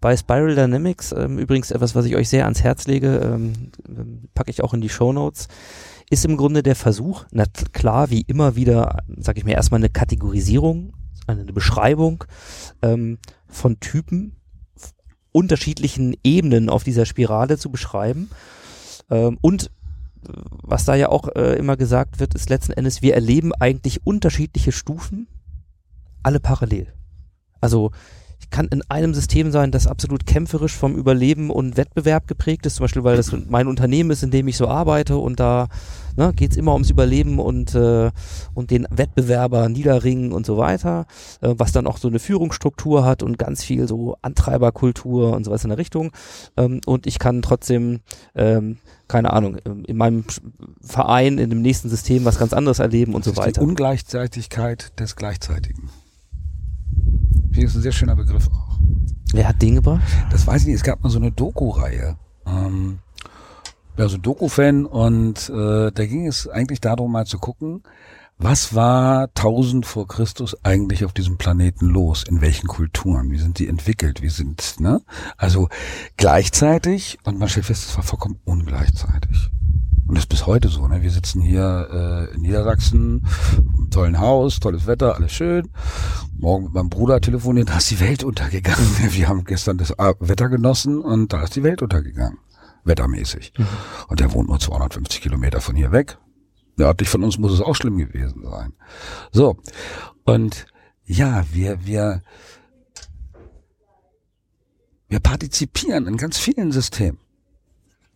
Speaker 2: bei Spiral Dynamics, ähm, übrigens etwas, was ich euch sehr ans Herz lege, ähm, ähm, packe ich auch in die Show Notes, ist im Grunde der Versuch, na klar, wie immer wieder, sag ich mir, erstmal eine Kategorisierung, eine Beschreibung ähm, von Typen, unterschiedlichen Ebenen auf dieser Spirale zu beschreiben. Ähm, und äh, was da ja auch äh, immer gesagt wird, ist letzten Endes, wir erleben eigentlich unterschiedliche Stufen, alle parallel. Also kann in einem System sein, das absolut kämpferisch vom Überleben und Wettbewerb geprägt ist, zum Beispiel, weil das mein Unternehmen ist, in dem ich so arbeite und da ne, geht es immer ums Überleben und, äh, und den Wettbewerber niederringen und so weiter, äh, was dann auch so eine Führungsstruktur hat und ganz viel so Antreiberkultur und sowas in der Richtung. Ähm, und ich kann trotzdem, ähm, keine Ahnung, ähm, in meinem Verein, in dem nächsten System was ganz anderes erleben und
Speaker 3: Das
Speaker 2: so
Speaker 3: ist die
Speaker 2: weiter.
Speaker 3: Ungleichzeitigkeit des Gleichzeitigen. Hier ist ein sehr schöner Begriff auch.
Speaker 2: Wer hat den gebracht?
Speaker 3: Das weiß ich nicht, es gab mal so eine Doku-Reihe. Ähm, ja, so Doku-Fan und äh, da ging es eigentlich darum, mal zu gucken, was war 1000 vor Christus eigentlich auf diesem Planeten los? In welchen Kulturen? Wie sind die entwickelt? Wie sind, ne? Also gleichzeitig, und man stellt fest, es war vollkommen ungleichzeitig. Und das ist bis heute so, ne? Wir sitzen hier äh, in Niedersachsen, tollen Haus, tolles Wetter, alles schön. Morgen mit meinem Bruder telefoniert, da ist die Welt untergegangen. Wir haben gestern das äh, Wetter genossen und da ist die Welt untergegangen. Wettermäßig. Und der wohnt nur 250 Kilometer von hier weg. Nördlich von uns muss es auch schlimm gewesen sein. So. Und ja, wir, wir, wir partizipieren in ganz vielen Systemen.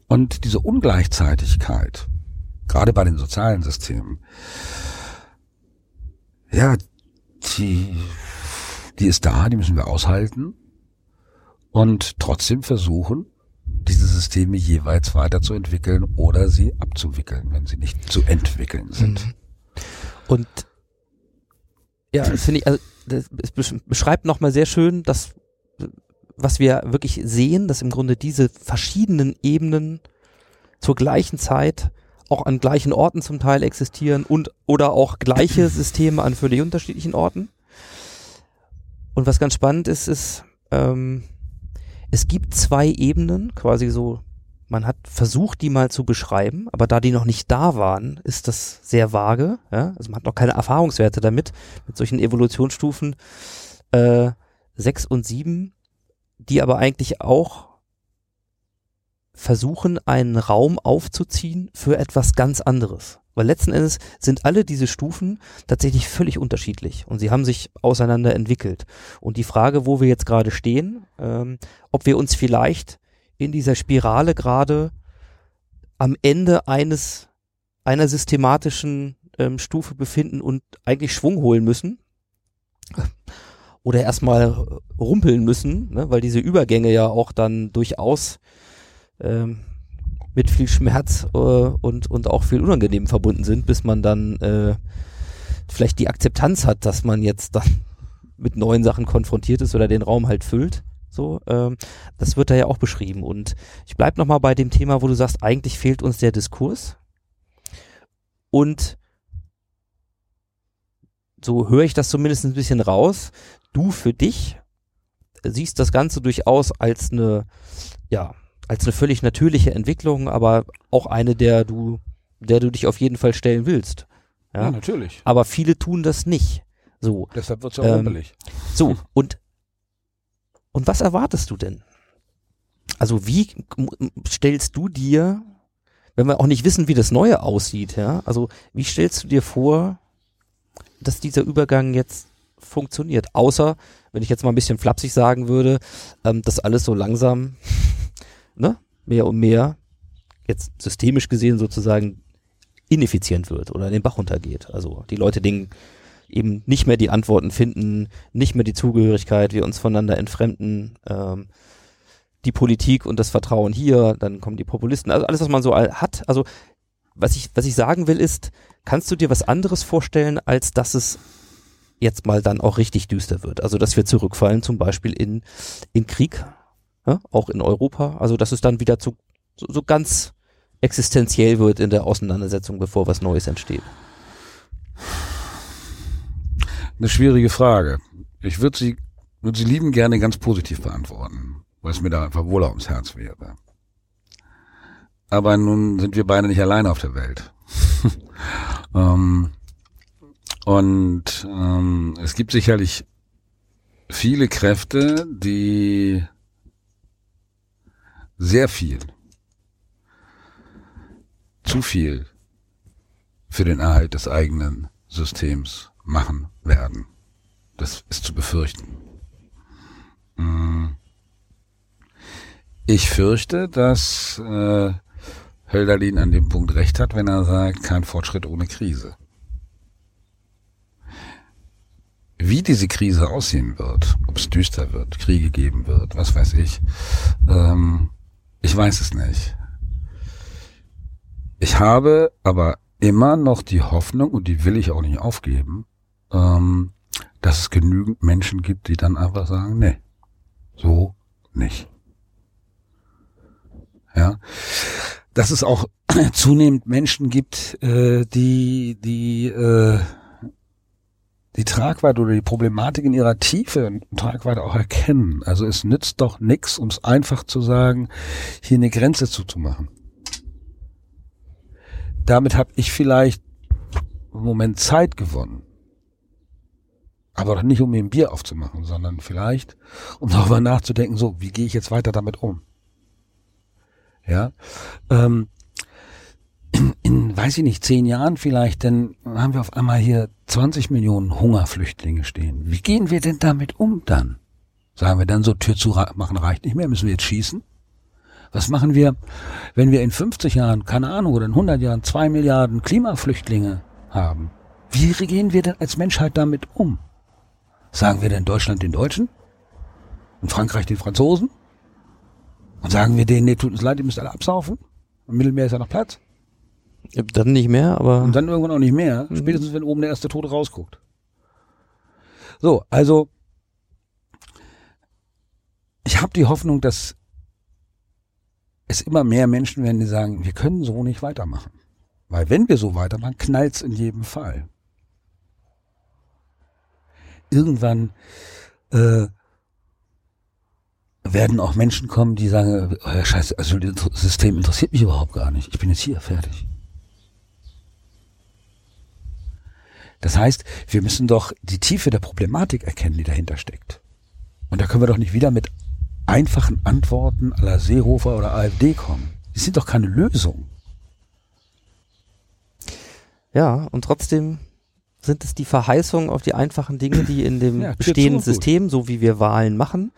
Speaker 3: Und diese Ungleichzeitigkeit, gerade bei den sozialen Systemen, ja, die, die ist da, die müssen wir aushalten und trotzdem versuchen, diese Systeme jeweils weiterzuentwickeln oder sie abzuwickeln, wenn sie nicht zu entwickeln sind.
Speaker 2: Und ja, das finde ich, also das es besch- beschreibt nochmal sehr schön, dass was wir wirklich sehen, dass im Grunde diese verschiedenen Ebenen zur gleichen Zeit auch an gleichen Orten zum Teil existieren und oder auch gleiche Systeme an völlig unterschiedlichen Orten. Und was ganz spannend ist, ist, ähm, es gibt zwei Ebenen, quasi so man hat versucht, die mal zu beschreiben, aber da die noch nicht da waren, ist das sehr vage. Ja? Also man hat noch keine Erfahrungswerte damit, mit solchen Evolutionsstufen äh, sechs und sieben, die aber eigentlich auch versuchen, einen Raum aufzuziehen für etwas ganz anderes. Weil letzten Endes sind alle diese Stufen tatsächlich völlig unterschiedlich und sie haben sich auseinander entwickelt. Und die Frage, wo wir jetzt gerade stehen, ähm, ob wir uns vielleicht in dieser Spirale gerade am Ende eines einer systematischen ähm, Stufe befinden und eigentlich Schwung holen müssen oder erstmal rumpeln müssen, ne, weil diese Übergänge ja auch dann durchaus ähm, mit viel Schmerz äh, und, und auch viel Unangenehm verbunden sind, bis man dann äh, vielleicht die Akzeptanz hat, dass man jetzt dann mit neuen Sachen konfrontiert ist oder den Raum halt füllt. So, ähm, das wird da ja auch beschrieben. Und ich bleib noch mal bei dem Thema, wo du sagst, eigentlich fehlt uns der Diskurs. Und so höre ich das zumindest ein bisschen raus. Du für dich siehst das Ganze durchaus als eine, ja, als eine völlig natürliche Entwicklung, aber auch eine, der du, der du dich auf jeden Fall stellen willst. Ja,
Speaker 3: Ja, natürlich.
Speaker 2: aber viele tun das nicht. So.
Speaker 3: Deshalb wird's ja
Speaker 2: Ähm. So, und, und was erwartest du denn? Also wie stellst du dir, wenn wir auch nicht wissen, wie das Neue aussieht, ja, also wie stellst du dir vor, dass dieser Übergang jetzt funktioniert? Außer, wenn ich jetzt mal ein bisschen flapsig sagen würde, ähm, dass alles so langsam, ne, mehr und mehr, jetzt systemisch gesehen sozusagen ineffizient wird oder den Bach runtergeht. Also die Leute den eben nicht mehr die Antworten finden, nicht mehr die Zugehörigkeit, wir uns voneinander entfremden, ähm, die Politik und das Vertrauen hier, dann kommen die Populisten, also alles, was man so hat. Also was ich, was ich sagen will, ist, kannst du dir was anderes vorstellen, als dass es jetzt mal dann auch richtig düster wird? Also dass wir zurückfallen, zum Beispiel in, in Krieg, ja, auch in Europa, also dass es dann wieder zu, so, so ganz existenziell wird in der Auseinandersetzung, bevor was Neues entsteht.
Speaker 3: Eine schwierige Frage. Ich würde sie, würde sie lieben gerne ganz positiv beantworten, weil es mir da einfach wohler ums Herz wäre. Aber nun sind wir beide nicht allein auf der Welt. ähm, und ähm, es gibt sicherlich viele Kräfte, die sehr viel, zu viel für den Erhalt des eigenen Systems machen werden. Das ist zu befürchten. Ich fürchte, dass äh, Hölderlin an dem Punkt recht hat, wenn er sagt, kein Fortschritt ohne Krise. Wie diese Krise aussehen wird, ob es düster wird, Kriege geben wird, was weiß ich, ähm, ich weiß es nicht. Ich habe aber immer noch die Hoffnung, und die will ich auch nicht aufgeben, ähm, dass es genügend Menschen gibt, die dann einfach sagen, nee, so nicht. Ja, dass es auch zunehmend Menschen gibt, äh, die die äh, die Tragweite oder die Problematik in ihrer Tiefe und Tragweite auch erkennen. Also es nützt doch nichts, um es einfach zu sagen, hier eine Grenze zuzumachen. Damit habe ich vielleicht im Moment Zeit gewonnen. Aber doch nicht, um mir ein Bier aufzumachen, sondern vielleicht, um darüber nachzudenken, so, wie gehe ich jetzt weiter damit um? Ja. Ähm, in, in, weiß ich nicht, zehn Jahren vielleicht, dann haben wir auf einmal hier 20 Millionen Hungerflüchtlinge stehen. Wie gehen wir denn damit um dann? Sagen wir dann so, Tür zu machen reicht nicht mehr, müssen wir jetzt schießen? Was machen wir, wenn wir in 50 Jahren, keine Ahnung, oder in 100 Jahren zwei Milliarden Klimaflüchtlinge haben? Wie gehen wir denn als Menschheit damit um? Sagen wir denn Deutschland den Deutschen? Und Frankreich den Franzosen? Und sagen wir denen, nee, tut uns leid, ihr müsst alle absaufen? Im Mittelmeer ist ja noch Platz.
Speaker 2: Dann nicht mehr, aber
Speaker 3: Und dann irgendwann auch nicht mehr, spätestens wenn oben der erste Tote rausguckt. So, also ich habe die Hoffnung, dass es immer mehr Menschen werden, die sagen, wir können so nicht weitermachen. Weil wenn wir so weitermachen, knallt's in jedem Fall. Irgendwann äh, werden auch Menschen kommen, die sagen, oh, ja, scheiße, also das System interessiert mich überhaupt gar nicht. Ich bin jetzt hier, fertig. Das heißt, wir müssen doch die Tiefe der Problematik erkennen, die dahinter steckt. Und da können wir doch nicht wieder mit einfachen Antworten la Seehofer oder AfD kommen. Die sind doch keine Lösung.
Speaker 2: Ja, und trotzdem sind es die Verheißungen auf die einfachen Dinge, die in dem
Speaker 3: Ja,
Speaker 2: bestehenden. System, so wie wir Wahlen machen,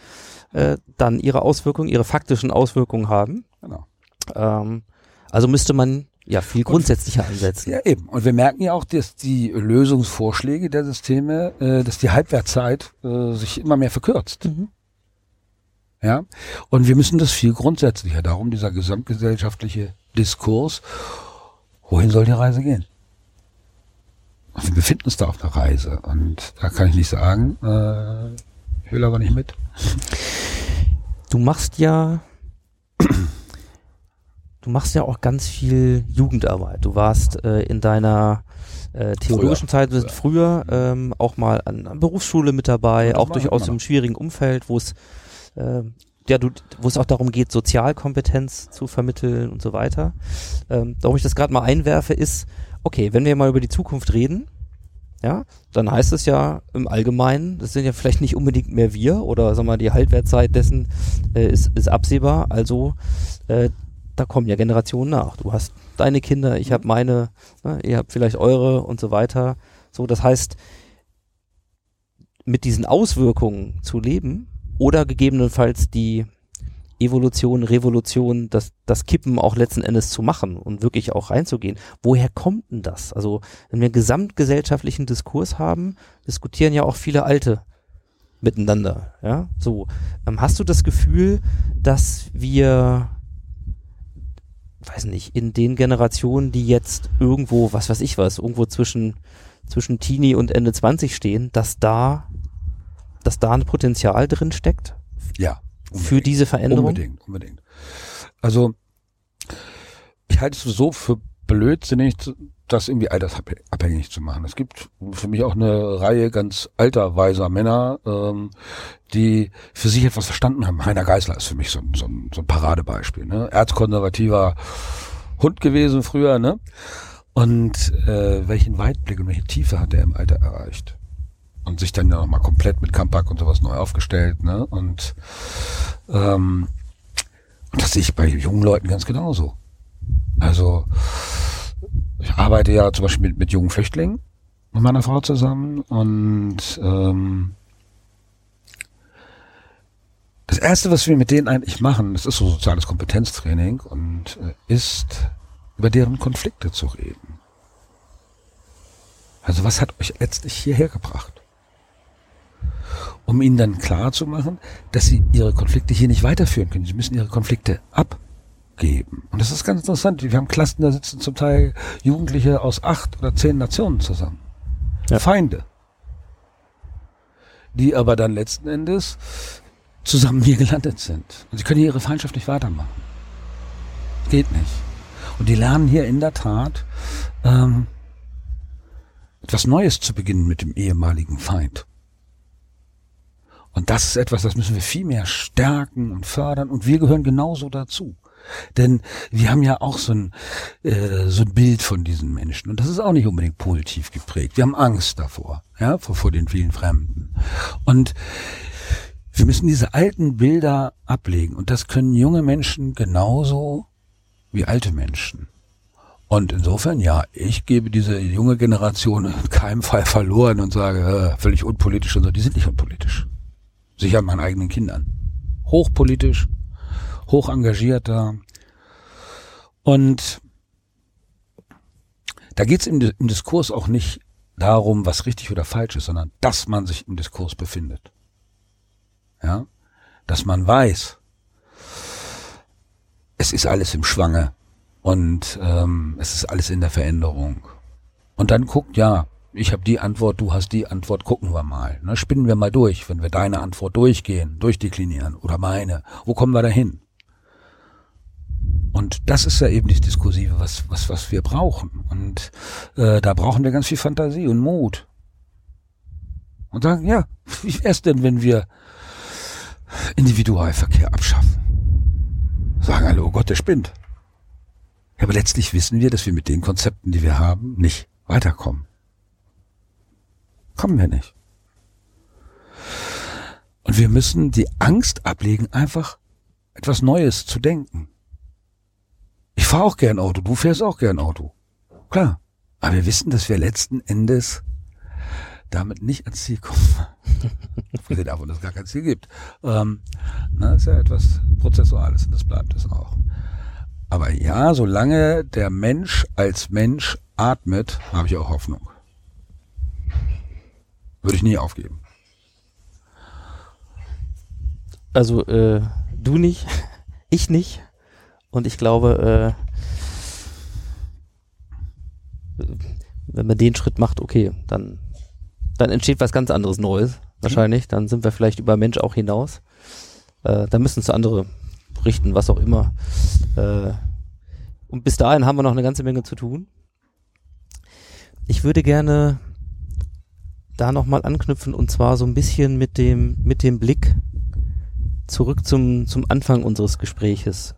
Speaker 2: äh, dann ihre Auswirkungen, ihre faktischen Auswirkungen haben.
Speaker 3: Genau.
Speaker 2: Ähm, also müsste man ja viel grundsätzlicher ansetzen.
Speaker 3: Ja, eben. Und wir merken ja auch, dass die Lösungsvorschläge der Systeme, äh, dass die Halbwertszeit äh, sich immer mehr verkürzt.
Speaker 2: Mhm.
Speaker 3: Ja. Und wir müssen das viel grundsätzlicher. Darum dieser gesamtgesellschaftliche Diskurs. Wohin soll die Reise gehen? Und wir befinden uns da auf einer Reise. Und da kann ich nicht sagen, äh, ich will aber nicht mit.
Speaker 2: Du machst ja, du machst ja auch ganz viel Jugendarbeit. Du warst äh, in deiner äh, theologischen Zeit früher, früher ähm, auch mal an, an Berufsschule mit dabei, auch durchaus im schwierigen Umfeld, wo es äh, ja, du, wo es auch darum geht, Sozialkompetenz zu vermitteln und so weiter. Ähm, warum ich das gerade mal einwerfe, ist, okay, wenn wir mal über die Zukunft reden, ja, dann heißt es ja im Allgemeinen, das sind ja vielleicht nicht unbedingt mehr wir oder sag mal, die Haltwertzeit dessen äh, ist, ist absehbar. Also äh, da kommen ja Generationen nach. Du hast deine Kinder, ich habe meine, ne, ihr habt vielleicht eure und so weiter. So, das heißt, mit diesen Auswirkungen zu leben oder gegebenenfalls die Evolution, Revolution, das, das Kippen auch letzten Endes zu machen und wirklich auch reinzugehen. Woher kommt denn das? Also, wenn wir einen gesamtgesellschaftlichen Diskurs haben, diskutieren ja auch viele Alte miteinander. Ja, so. Ähm, hast du das Gefühl, dass wir, weiß nicht, in den Generationen, die jetzt irgendwo, was weiß ich was, irgendwo zwischen, zwischen Teenie und Ende 20 stehen, dass da, dass da ein Potenzial drin steckt
Speaker 3: Ja.
Speaker 2: für diese Veränderung?
Speaker 3: Unbedingt, unbedingt. Also, ich halte es so für blödsinnig, das irgendwie altersabhängig zu machen. Es gibt für mich auch eine Reihe ganz alter, weiser Männer, ähm, die für sich etwas verstanden haben. Heiner Geißler ist für mich so, ein- so, so ein Paradebeispiel. Ne? Erzkonservativer Hund gewesen früher, ne? Und äh, welchen Weitblick und welche Tiefe hat er im Alter erreicht? Und sich dann ja nochmal komplett mit Kampak und sowas neu aufgestellt, ne? Und ähm, das sehe ich bei jungen Leuten ganz genauso. Also ich arbeite ja zum Beispiel mit, mit jungen Flüchtlingen mit meiner Frau zusammen und ähm, das erste, was wir mit denen eigentlich machen, das ist so soziales Kompetenztraining und äh, ist über deren Konflikte zu reden. Also was hat euch letztlich hierher gebracht? Um ihnen dann klar zu machen, dass sie ihre Konflikte hier nicht weiterführen können. Sie müssen ihre Konflikte abgeben. Und das ist ganz interessant. Wir haben Klassen, da sitzen zum Teil Jugendliche aus acht oder zehn Nationen zusammen.
Speaker 2: Ja.
Speaker 3: Feinde. Die aber dann letzten Endes zusammen hier gelandet sind. Und sie können hier ihre Feindschaft nicht weitermachen. Geht nicht. Und die lernen hier in der Tat ähm, etwas Neues zu beginnen mit dem ehemaligen Feind. Und das ist etwas, das müssen wir viel mehr stärken und fördern. Und wir gehören genauso dazu. Denn wir haben ja auch so ein, äh, so ein Bild von diesen Menschen. Und das ist auch nicht unbedingt positiv geprägt. Wir haben Angst davor, ja, vor, vor den vielen Fremden. Und wir müssen diese alten Bilder ablegen. Und das können junge Menschen genauso wie alte Menschen. Und insofern, ja, ich gebe diese junge Generation in keinem Fall verloren und sage, äh, völlig unpolitisch und so. Die sind nicht unpolitisch. Sicher meinen eigenen Kindern. Hochpolitisch, hoch engagierter. Und da geht es im, im Diskurs auch nicht darum, was richtig oder falsch ist, sondern dass man sich im Diskurs befindet. Ja, dass man weiß, es ist alles im Schwange und ähm, es ist alles in der Veränderung. Und dann guckt, ja, ich habe die Antwort, du hast die Antwort, gucken wir mal. Ne, spinnen wir mal durch, wenn wir deine Antwort durchgehen, durchdeklinieren oder meine. Wo kommen wir dahin? Und das ist ja eben das Diskursive, was, was, was wir brauchen. Und äh, da brauchen wir ganz viel Fantasie und Mut. Und sagen, ja, wie wär's denn, wenn wir Individualverkehr abschaffen. Sagen alle, oh Gott, der spinnt. Ja, aber letztlich wissen wir, dass wir mit den Konzepten, die wir haben, nicht weiterkommen. Kommen wir nicht. Und wir müssen die Angst ablegen, einfach etwas Neues zu denken. Ich fahre auch gern Auto, du fährst auch gern Auto. Klar. Aber wir wissen, dass wir letzten Endes damit nicht ans Ziel kommen. Abgesehen davon, dass es gar kein Ziel gibt. Ähm, na, ist ja etwas Prozessuales und das bleibt es auch. Aber ja, solange der Mensch als Mensch atmet, habe ich auch Hoffnung. Würde ich nie aufgeben.
Speaker 2: Also äh, du nicht, ich nicht. Und ich glaube, äh, wenn man den Schritt macht, okay, dann, dann entsteht was ganz anderes Neues. Wahrscheinlich. Dann sind wir vielleicht über Mensch auch hinaus. Äh, dann müssen es andere richten, was auch immer. Äh, und bis dahin haben wir noch eine ganze Menge zu tun. Ich würde gerne da nochmal anknüpfen und zwar so ein bisschen mit dem, mit dem Blick zurück zum, zum Anfang unseres Gespräches,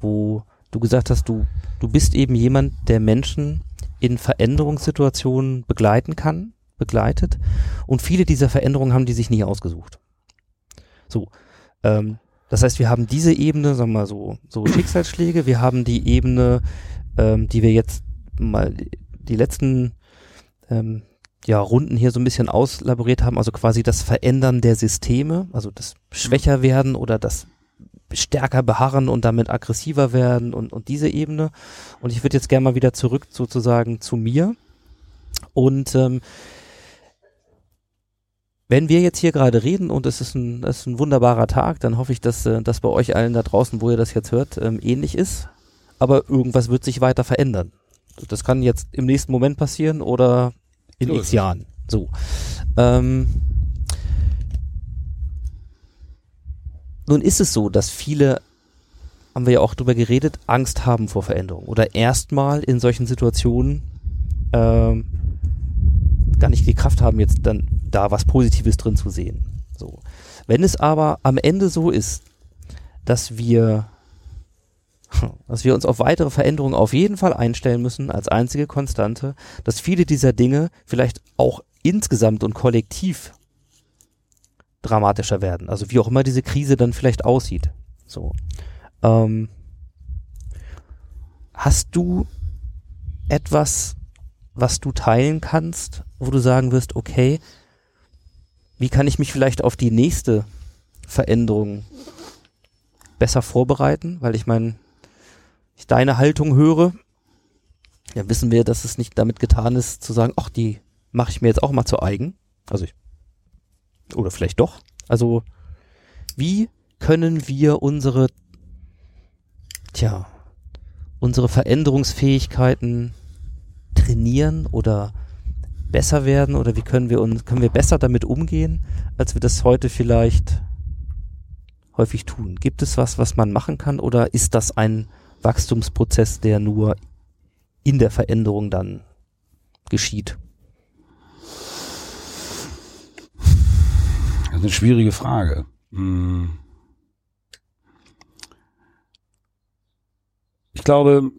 Speaker 2: wo du gesagt hast, du, du bist eben jemand, der Menschen in Veränderungssituationen begleiten kann, begleitet. Und viele dieser Veränderungen haben die sich nie ausgesucht. So. Ähm, das heißt, wir haben diese Ebene, sagen wir mal so, so Schicksalsschläge, wir haben die Ebene, ähm, die wir jetzt mal die letzten ähm, ja, Runden hier so ein bisschen auslaboriert haben, also quasi das Verändern der Systeme, also das schwächer werden oder das stärker beharren und damit aggressiver werden und, und diese Ebene. Und ich würde jetzt gerne mal wieder zurück sozusagen zu mir. Und ähm, wenn wir jetzt hier gerade reden und es ist ein, es ist ein wunderbarer Tag, dann hoffe ich, dass äh, das bei euch allen da draußen, wo ihr das jetzt hört, ähm, ähnlich ist. Aber irgendwas wird sich weiter verändern. Das kann jetzt im nächsten Moment passieren oder in
Speaker 3: ist
Speaker 2: x. Jahren. So. Ähm, nun ist es so, dass viele, haben wir ja auch drüber geredet, Angst haben vor Veränderung oder erstmal in solchen Situationen ähm, gar nicht die Kraft haben, jetzt dann da was Positives drin zu sehen. So. Wenn es aber am Ende so ist, dass wir, dass wir uns auf weitere Veränderungen auf jeden Fall einstellen müssen als einzige Konstante, dass viele dieser Dinge vielleicht auch insgesamt und kollektiv dramatischer werden. Also wie auch immer diese Krise dann vielleicht aussieht. So. Ähm, hast du etwas, was du teilen kannst, wo du sagen wirst, okay, wie kann ich mich vielleicht auf die nächste Veränderung besser vorbereiten? Weil ich meine, ich deine Haltung höre, ja wissen wir, dass es nicht damit getan ist, zu sagen, ach, die mache ich mir jetzt auch mal zu eigen. Also ich, oder vielleicht doch. Also, wie können wir unsere, tja, unsere Veränderungsfähigkeiten trainieren oder besser werden oder wie können wir uns, können wir besser damit umgehen, als wir das heute vielleicht häufig tun? Gibt es was, was man machen kann oder ist das ein Wachstumsprozess, der nur in der Veränderung dann geschieht?
Speaker 3: Das ist eine schwierige Frage. Hm. Ich glaube,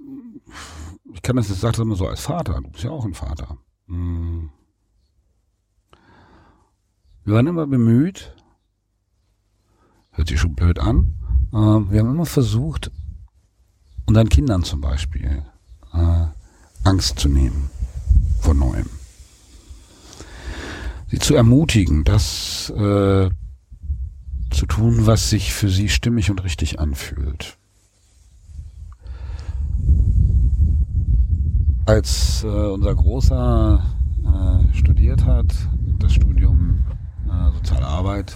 Speaker 3: ich kann das jetzt sagen immer so als Vater. Du bist ja auch ein Vater. Hm. Wir waren immer bemüht, hört sich schon blöd an, äh, wir haben immer versucht, unseren Kindern zum Beispiel äh, Angst zu nehmen vor Neuem. Sie zu ermutigen, das äh, zu tun, was sich für sie stimmig und richtig anfühlt. Als äh, unser Großer äh, studiert hat, das Studium äh, Soziale Arbeit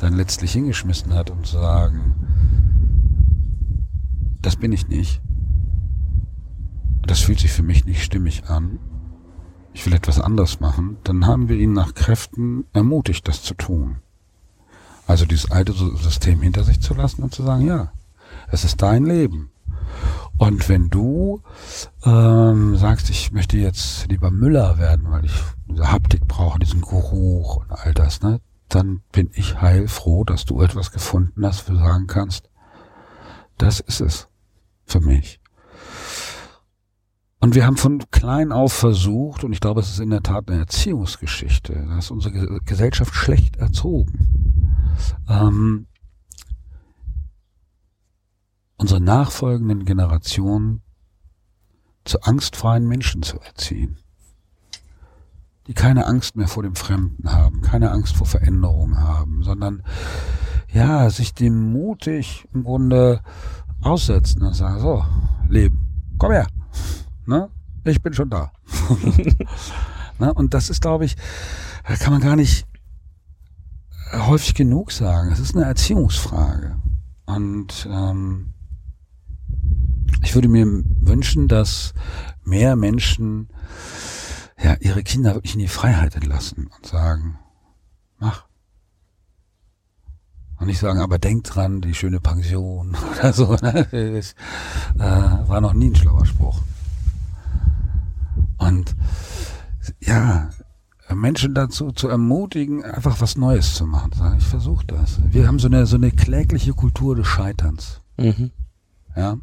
Speaker 3: dann letztlich hingeschmissen hat, um zu sagen, das bin ich nicht. Das fühlt sich für mich nicht stimmig an. Ich will etwas anderes machen. Dann haben wir ihn nach Kräften ermutigt, das zu tun. Also dieses alte Sy- System hinter sich zu lassen und zu sagen, ja, es ist dein Leben. Und wenn du ähm, sagst, ich möchte jetzt lieber Müller werden, weil ich diese Haptik brauche, diesen Geruch und all das, ne, dann bin ich heilfroh, dass du etwas gefunden hast, wo du sagen kannst, das ist es für mich. Und wir haben von klein auf versucht, und ich glaube, es ist in der Tat eine Erziehungsgeschichte, da ist unsere Ge- Gesellschaft schlecht erzogen. Ähm, unsere nachfolgenden Generationen zu angstfreien Menschen zu erziehen. Die keine Angst mehr vor dem Fremden haben, keine Angst vor Veränderungen haben, sondern ja, sich dem mutig im Grunde aussetzen und sagen, so, Leben, komm her, ne? Ich bin schon da. ne? Und das ist, glaube ich, kann man gar nicht häufig genug sagen. Es ist eine Erziehungsfrage. Und ähm, ich würde mir wünschen, dass mehr Menschen ja, ihre Kinder wirklich in die Freiheit entlassen und sagen, mach. Und nicht sagen, aber denk dran, die schöne Pension oder so. Ne? Das, äh, war noch nie ein schlauer Spruch. Und ja, Menschen dazu zu ermutigen, einfach was Neues zu machen. Ich versuche das. Wir haben so eine so eine klägliche Kultur des Scheiterns.
Speaker 2: Mhm.
Speaker 3: Ja,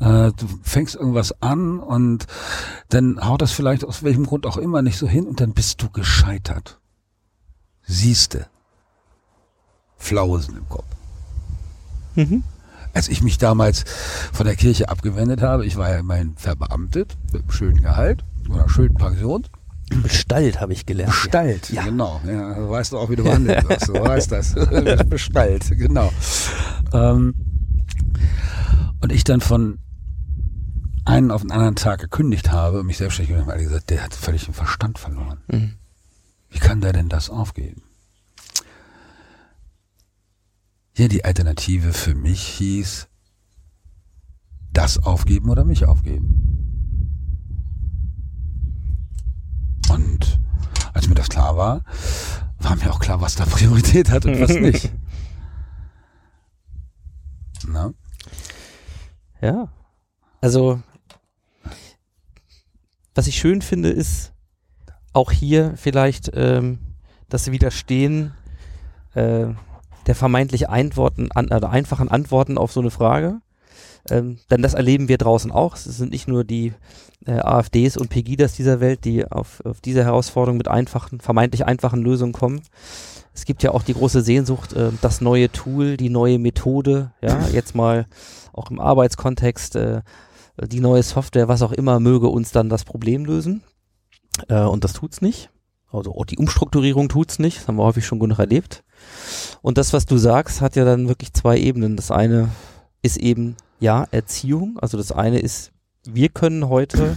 Speaker 3: äh, du fängst irgendwas an und dann haut das vielleicht aus welchem Grund auch immer nicht so hin und dann bist du gescheitert. Siehste. Flausen im Kopf.
Speaker 2: Mhm.
Speaker 3: Als ich mich damals von der Kirche abgewendet habe, ich war ja immerhin verbeamtet, mit einem schönen Gehalt oder schönen Pension.
Speaker 2: Bestallt habe ich gelernt.
Speaker 3: Bestallt,
Speaker 2: Ja.
Speaker 3: genau. Ja, du weißt auch, wie du behandelt wirst. Du weißt das. Bestallt, genau. Ähm, und ich dann von einen auf den anderen Tag gekündigt habe und mich selbstständig gemacht habe, hat gesagt, der hat völlig den Verstand verloren.
Speaker 2: Mhm.
Speaker 3: Wie kann der denn das aufgeben? Ja, die Alternative für mich hieß, das aufgeben oder mich aufgeben. Und als mir das klar war, war mir auch klar, was da Priorität hat und was nicht. Na?
Speaker 2: Ja. Also, was ich schön finde, ist auch hier vielleicht ähm, das Widerstehen äh, der vermeintlich Antworten, an, oder einfachen Antworten auf so eine Frage. Ähm, denn das erleben wir draußen auch. Es sind nicht nur die äh, AfDs und Pegidas dieser Welt, die auf, auf diese Herausforderung mit einfachen, vermeintlich einfachen Lösungen kommen. Es gibt ja auch die große Sehnsucht, äh, das neue Tool, die neue Methode, ja, jetzt mal auch im Arbeitskontext, äh, die neue Software, was auch immer, möge uns dann das Problem lösen. Äh, und das tut's nicht. Also auch die Umstrukturierung tut's nicht. Das haben wir häufig schon genug erlebt. Und das, was du sagst, hat ja dann wirklich zwei Ebenen. Das eine ist eben, ja, Erziehung. Also das eine ist, wir können heute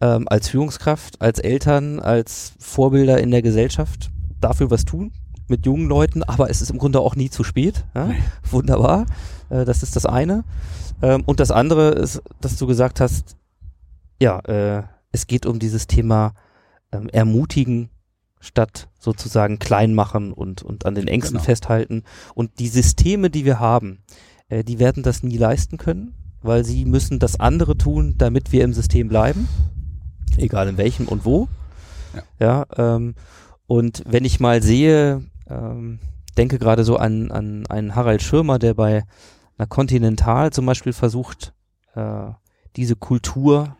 Speaker 2: ähm, als Führungskraft, als Eltern, als Vorbilder in der Gesellschaft dafür was tun mit jungen Leuten, aber es ist im Grunde auch nie zu spät. Ja? Wunderbar. Äh, das ist das eine. Ähm, und das andere ist, dass du gesagt hast, ja, äh, es geht um dieses Thema ähm, ermutigen statt sozusagen klein machen und, und an den Ängsten
Speaker 3: Genau.
Speaker 2: festhalten. Und die Systeme, die wir haben, äh, die werden das nie leisten können, weil sie müssen das andere tun, damit wir im System bleiben. Egal in welchem und wo. Ja, ähm, und wenn ich mal sehe, ähm, denke gerade so an, an einen Harald Schirmer, der bei einer Continental zum Beispiel versucht, äh, diese Kultur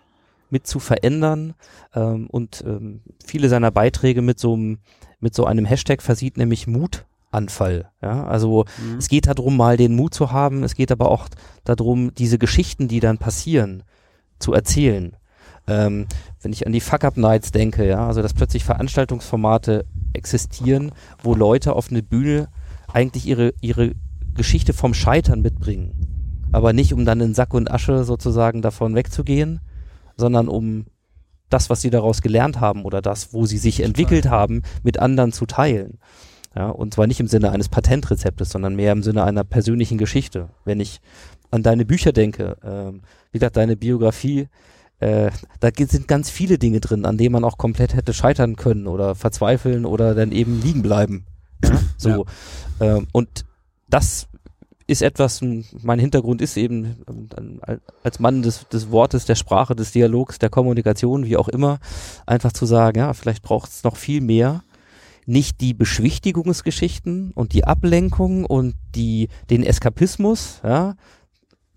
Speaker 2: mit zu verändern ähm, und ähm, viele seiner Beiträge mit so einem mit so einem Hashtag versieht, nämlich Mutanfall. Ja, also
Speaker 3: Mhm.
Speaker 2: es geht darum, mal den Mut zu haben. Es geht aber auch darum, diese Geschichten, die dann passieren, zu erzählen. Ähm, wenn ich an die Fuck-Up-Nights denke, ja, also dass plötzlich Veranstaltungsformate existieren, wo Leute auf eine Bühne eigentlich ihre, ihre Geschichte vom Scheitern mitbringen. Aber nicht, um dann in Sack und Asche sozusagen davon wegzugehen, sondern um das, was sie daraus gelernt haben oder das, wo sie sich entwickelt haben, mit anderen zu teilen. Ja, und zwar nicht im Sinne eines Patentrezeptes, sondern mehr im Sinne einer persönlichen Geschichte. Wenn ich an deine Bücher denke, ähm, wie gesagt, deine Biografie, äh, da sind ganz viele Dinge drin, an denen man auch komplett hätte scheitern können oder verzweifeln oder dann eben liegen bleiben. Ja, so. Ähm, und das ist etwas, mein Hintergrund ist eben ähm, als Mann des, des Wortes, der Sprache, des Dialogs, der Kommunikation, wie auch immer, einfach zu sagen, ja, vielleicht braucht es noch viel mehr nicht die Beschwichtigungsgeschichten und die Ablenkung und die, den Eskapismus, ja,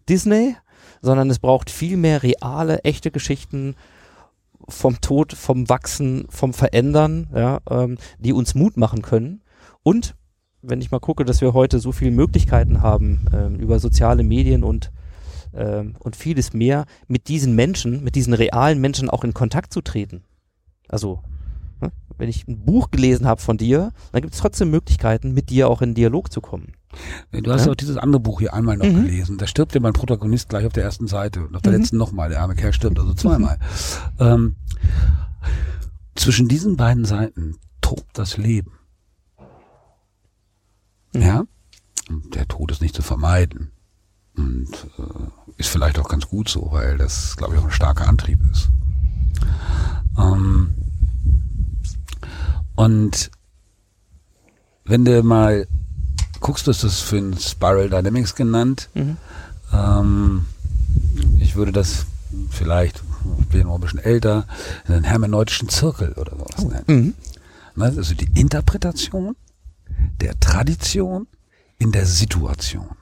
Speaker 2: Disney, sondern es braucht viel mehr reale, echte Geschichten vom Tod, vom Wachsen, vom Verändern, ja, ähm, die uns Mut machen können. Und wenn ich mal gucke, dass wir heute so viele Möglichkeiten haben ähm, über soziale Medien und ähm, und vieles mehr, mit diesen Menschen, mit diesen realen Menschen auch in Kontakt zu treten. Also, wenn ich ein Buch gelesen habe von dir, dann gibt es trotzdem Möglichkeiten, mit dir auch in Dialog zu kommen.
Speaker 3: Du hast
Speaker 2: Ja.
Speaker 3: auch dieses andere Buch hier einmal noch
Speaker 2: Mhm.
Speaker 3: gelesen. Da stirbt ja mein Protagonist gleich auf der ersten Seite. Und auf der
Speaker 2: Mhm.
Speaker 3: letzten nochmal. Der arme Kerl stirbt also zweimal. Ähm, zwischen diesen beiden Seiten tobt das Leben.
Speaker 2: Mhm.
Speaker 3: Ja? Und der Tod ist nicht zu vermeiden. Und äh, ist vielleicht auch ganz gut so, weil das, glaube ich, auch ein starker Antrieb ist. Ähm, und wenn du mal guckst, du hast das für ein Spiral Dynamics genannt.
Speaker 2: Mhm.
Speaker 3: Ähm, ich würde das vielleicht, ich bin noch ein bisschen älter, einen hermeneutischen Zirkel oder sowas nennen.
Speaker 2: Mhm.
Speaker 3: Ne, Also die Interpretation der Tradition in der Situation.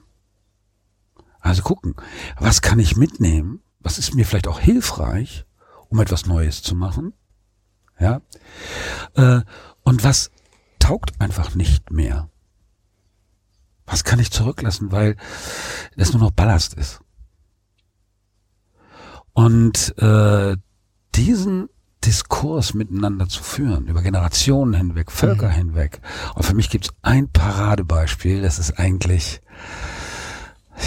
Speaker 3: Also gucken, was kann ich mitnehmen? Was ist mir vielleicht auch hilfreich, um etwas Neues zu machen? Ja. Äh, und was taugt einfach nicht mehr? Was kann ich zurücklassen, weil das nur noch Ballast ist? Und äh, diesen Diskurs miteinander zu führen, über Generationen hinweg, Völker
Speaker 2: Mhm.
Speaker 3: hinweg. Und für mich gibt es ein Paradebeispiel, das ist eigentlich,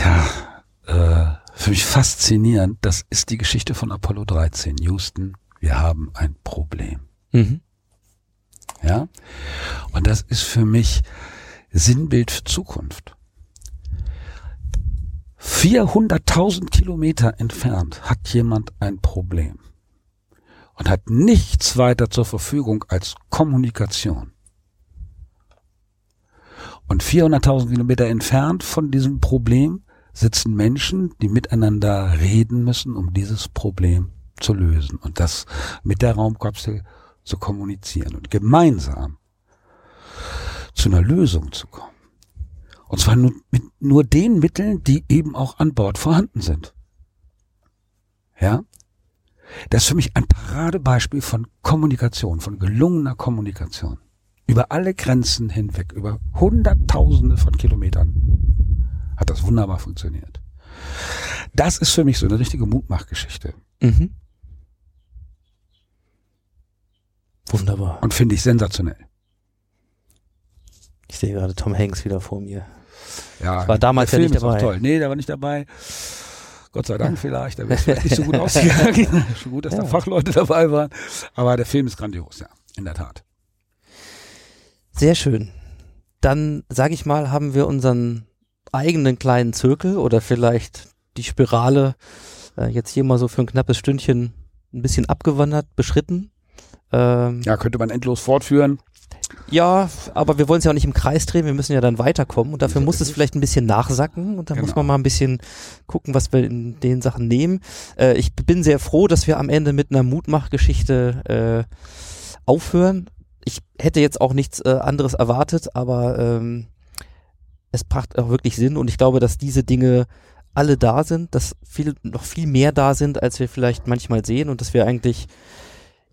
Speaker 3: ja, äh, für mich faszinierend. Das ist die Geschichte von Apollo 13. Houston, wir haben ein Problem.
Speaker 2: Mhm.
Speaker 3: Ja? Und das ist für mich Sinnbild für Zukunft. 400.000 Kilometer entfernt hat jemand ein Problem und hat nichts weiter zur Verfügung als Kommunikation. Und 400.000 Kilometer entfernt von diesem Problem sitzen Menschen, die miteinander reden müssen, um dieses Problem zu lösen und das mit der Raumkapsel zu kommunizieren und gemeinsam zu einer Lösung zu kommen. Und zwar nur mit nur den Mitteln, die eben auch an Bord vorhanden sind. Ja? Das ist für mich ein Paradebeispiel von Kommunikation, von gelungener Kommunikation. Über alle Grenzen hinweg, über Hunderttausende von Kilometern hat das wunderbar funktioniert. Das ist für mich so eine richtige Mutmachgeschichte
Speaker 2: Mhm. Wunderbar.
Speaker 3: und finde ich sensationell.
Speaker 2: Ich sehe gerade Tom Hanks wieder vor mir.
Speaker 3: Ja,
Speaker 2: War damals
Speaker 3: der
Speaker 2: ja
Speaker 3: Film
Speaker 2: nicht
Speaker 3: ist auch
Speaker 2: dabei.
Speaker 3: toll. Nee, der war nicht dabei. Gott sei Dank vielleicht. Da wäre es vielleicht nicht so gut ausgegangen. Schon gut, dass da
Speaker 2: Ja.
Speaker 3: Fachleute dabei waren. Aber der Film ist grandios, ja. In der Tat.
Speaker 2: Sehr schön. Dann, sage ich mal, haben wir unseren eigenen kleinen Zirkel oder vielleicht die Spirale äh, jetzt hier mal so für ein knappes Stündchen ein bisschen abgewandert, beschritten. Ähm,
Speaker 3: Ja, könnte man endlos fortführen.
Speaker 2: Ja, aber wir wollen es ja auch nicht im Kreis drehen, wir müssen ja dann weiterkommen und dafür muss es vielleicht ein bisschen nachsacken und da muss
Speaker 3: Genau.
Speaker 2: man mal ein bisschen gucken, was wir in den Sachen nehmen. Äh, ich bin sehr froh, dass wir am Ende mit einer Mutmachgeschichte äh, aufhören. Ich hätte jetzt auch nichts äh, anderes erwartet, aber ähm, es macht auch wirklich Sinn und ich glaube, dass diese Dinge alle da sind, dass viel, noch viel mehr da sind, als wir vielleicht manchmal sehen und dass wir eigentlich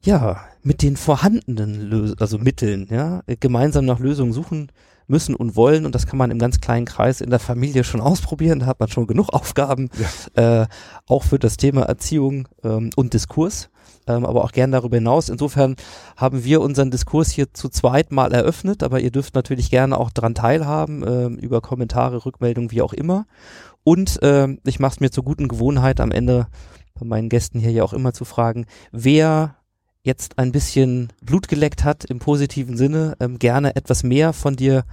Speaker 2: ja, mit den vorhandenen Lös also Mitteln, ja, äh, gemeinsam nach Lösungen suchen müssen und wollen. Und das kann man im ganz kleinen Kreis in der Familie schon ausprobieren, da hat man schon genug Aufgaben, äh, auch für das Thema Erziehung ähm, und Diskurs, ähm, aber auch gern darüber hinaus. Insofern haben wir unseren Diskurs hier zu zweit mal eröffnet, aber ihr dürft natürlich gerne auch dran teilhaben, ähm, über Kommentare, Rückmeldungen, wie auch immer. Und ähm, ich mache es mir zur guten Gewohnheit am Ende bei meinen Gästen hier ja auch immer zu fragen, wer jetzt ein bisschen Blut geleckt hat im positiven Sinne, ähm, gerne etwas mehr von dir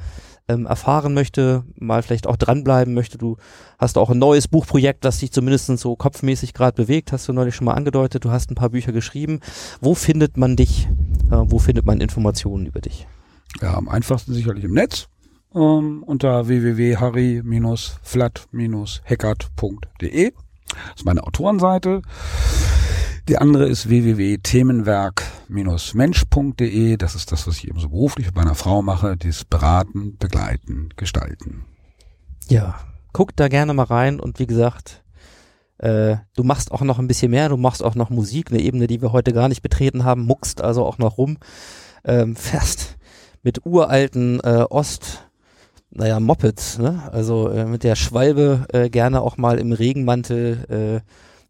Speaker 2: ähm, erfahren möchte, mal vielleicht auch dranbleiben möchte. Du hast auch ein neues Buchprojekt, das dich zumindest so kopfmäßig gerade bewegt, hast du neulich schon mal angedeutet. Du hast ein paar Bücher geschrieben. Wo findet man dich? Äh, wo findet man Informationen über dich?
Speaker 3: Ja, am einfachsten sicherlich im Netz. Ähm, unter www.harry-flat-hackert.de. Das ist meine Autorenseite. Die andere ist www.themenwerk-mensch.de. Das ist das, was ich eben so beruflich bei einer Frau mache. Dieses Beraten, Begleiten, Gestalten.
Speaker 2: Ja, guckt da gerne mal rein und wie gesagt, äh, du machst auch noch ein bisschen mehr, du machst auch noch Musik, eine Ebene, die wir heute gar nicht betreten haben, muckst also auch noch rum, ähm, fährst mit uralten äh, Ost, naja, Mopeds, ne? Also äh, mit der Schwalbe äh, gerne auch mal im Regenmantel äh,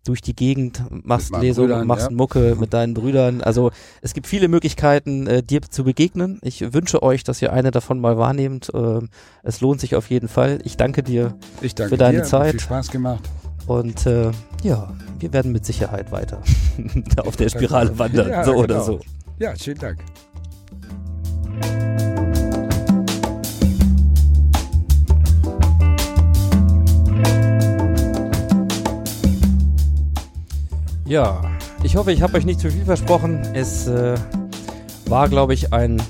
Speaker 2: durch die Gegend, machst Lesungen,
Speaker 3: Brüdern,
Speaker 2: machst
Speaker 3: ja.
Speaker 2: Mucke mit deinen Brüdern. Also es gibt viele Möglichkeiten, äh, dir zu begegnen. Ich wünsche euch, dass ihr eine davon mal wahrnehmt. Ähm, es lohnt sich auf jeden Fall. Ich danke dir
Speaker 3: Ich danke
Speaker 2: Für deine
Speaker 3: dir. Hat
Speaker 2: Zeit.
Speaker 3: Viel Spaß gemacht.
Speaker 2: und äh, ja, wir werden mit Sicherheit weiter auf der Spirale wandern,
Speaker 3: Ja,
Speaker 2: so oder
Speaker 3: genau.
Speaker 2: so.
Speaker 3: Ja, schönen Dank.
Speaker 2: Ja, ich hoffe, ich habe euch nicht zu viel versprochen. Es äh, war, glaube ich, ein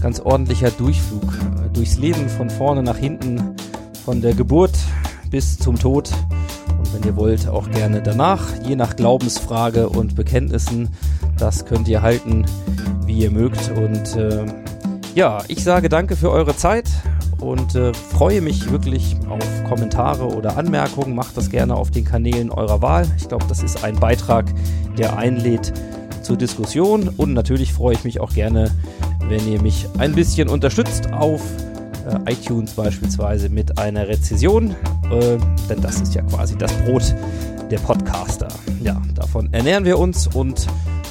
Speaker 2: ganz ordentlicher Durchflug äh, durchs Leben von vorne nach hinten, von der Geburt bis zum Tod. Und wenn ihr wollt, auch gerne danach, je nach Glaubensfrage und Bekenntnissen. Das könnt ihr halten, wie ihr mögt. Und äh, ja, ich sage danke für eure Zeit und äh, freue mich wirklich auf Kommentare oder Anmerkungen. Macht das gerne auf den Kanälen eurer Wahl. Ich glaube, das ist ein Beitrag, der einlädt zur Diskussion. Und natürlich freue ich mich auch gerne, wenn ihr mich ein bisschen unterstützt auf äh, iTunes beispielsweise mit einer Rezession. Äh, denn das ist ja quasi das Brot der Podcaster. Ja, davon ernähren wir uns und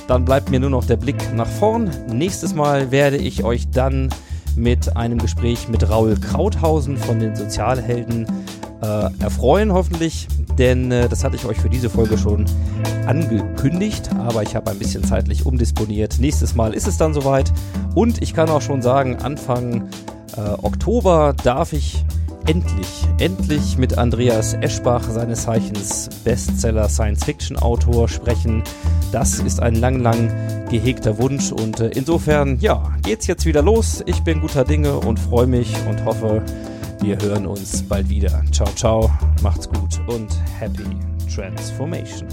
Speaker 2: dann bleibt mir nur noch der Blick nach vorn. Nächstes Mal werde ich euch dann mit einem Gespräch mit Raul Krauthausen von den Sozialhelden äh, erfreuen, hoffentlich. Denn äh, das hatte ich euch für diese Folge schon angekündigt, aber ich habe ein bisschen zeitlich umdisponiert. Nächstes Mal ist es dann soweit. Und ich kann auch schon sagen, Anfang äh, Oktober darf ich endlich, endlich mit Andreas Eschbach, seines Zeichens Bestseller Science-Fiction-Autor, sprechen. Das ist ein lang, lang gehegter Wunsch und äh, insofern, ja, geht's jetzt wieder los. Ich bin guter Dinge und freue mich und hoffe, wir hören uns bald wieder. Ciao, ciao, macht's gut und happy Transformation.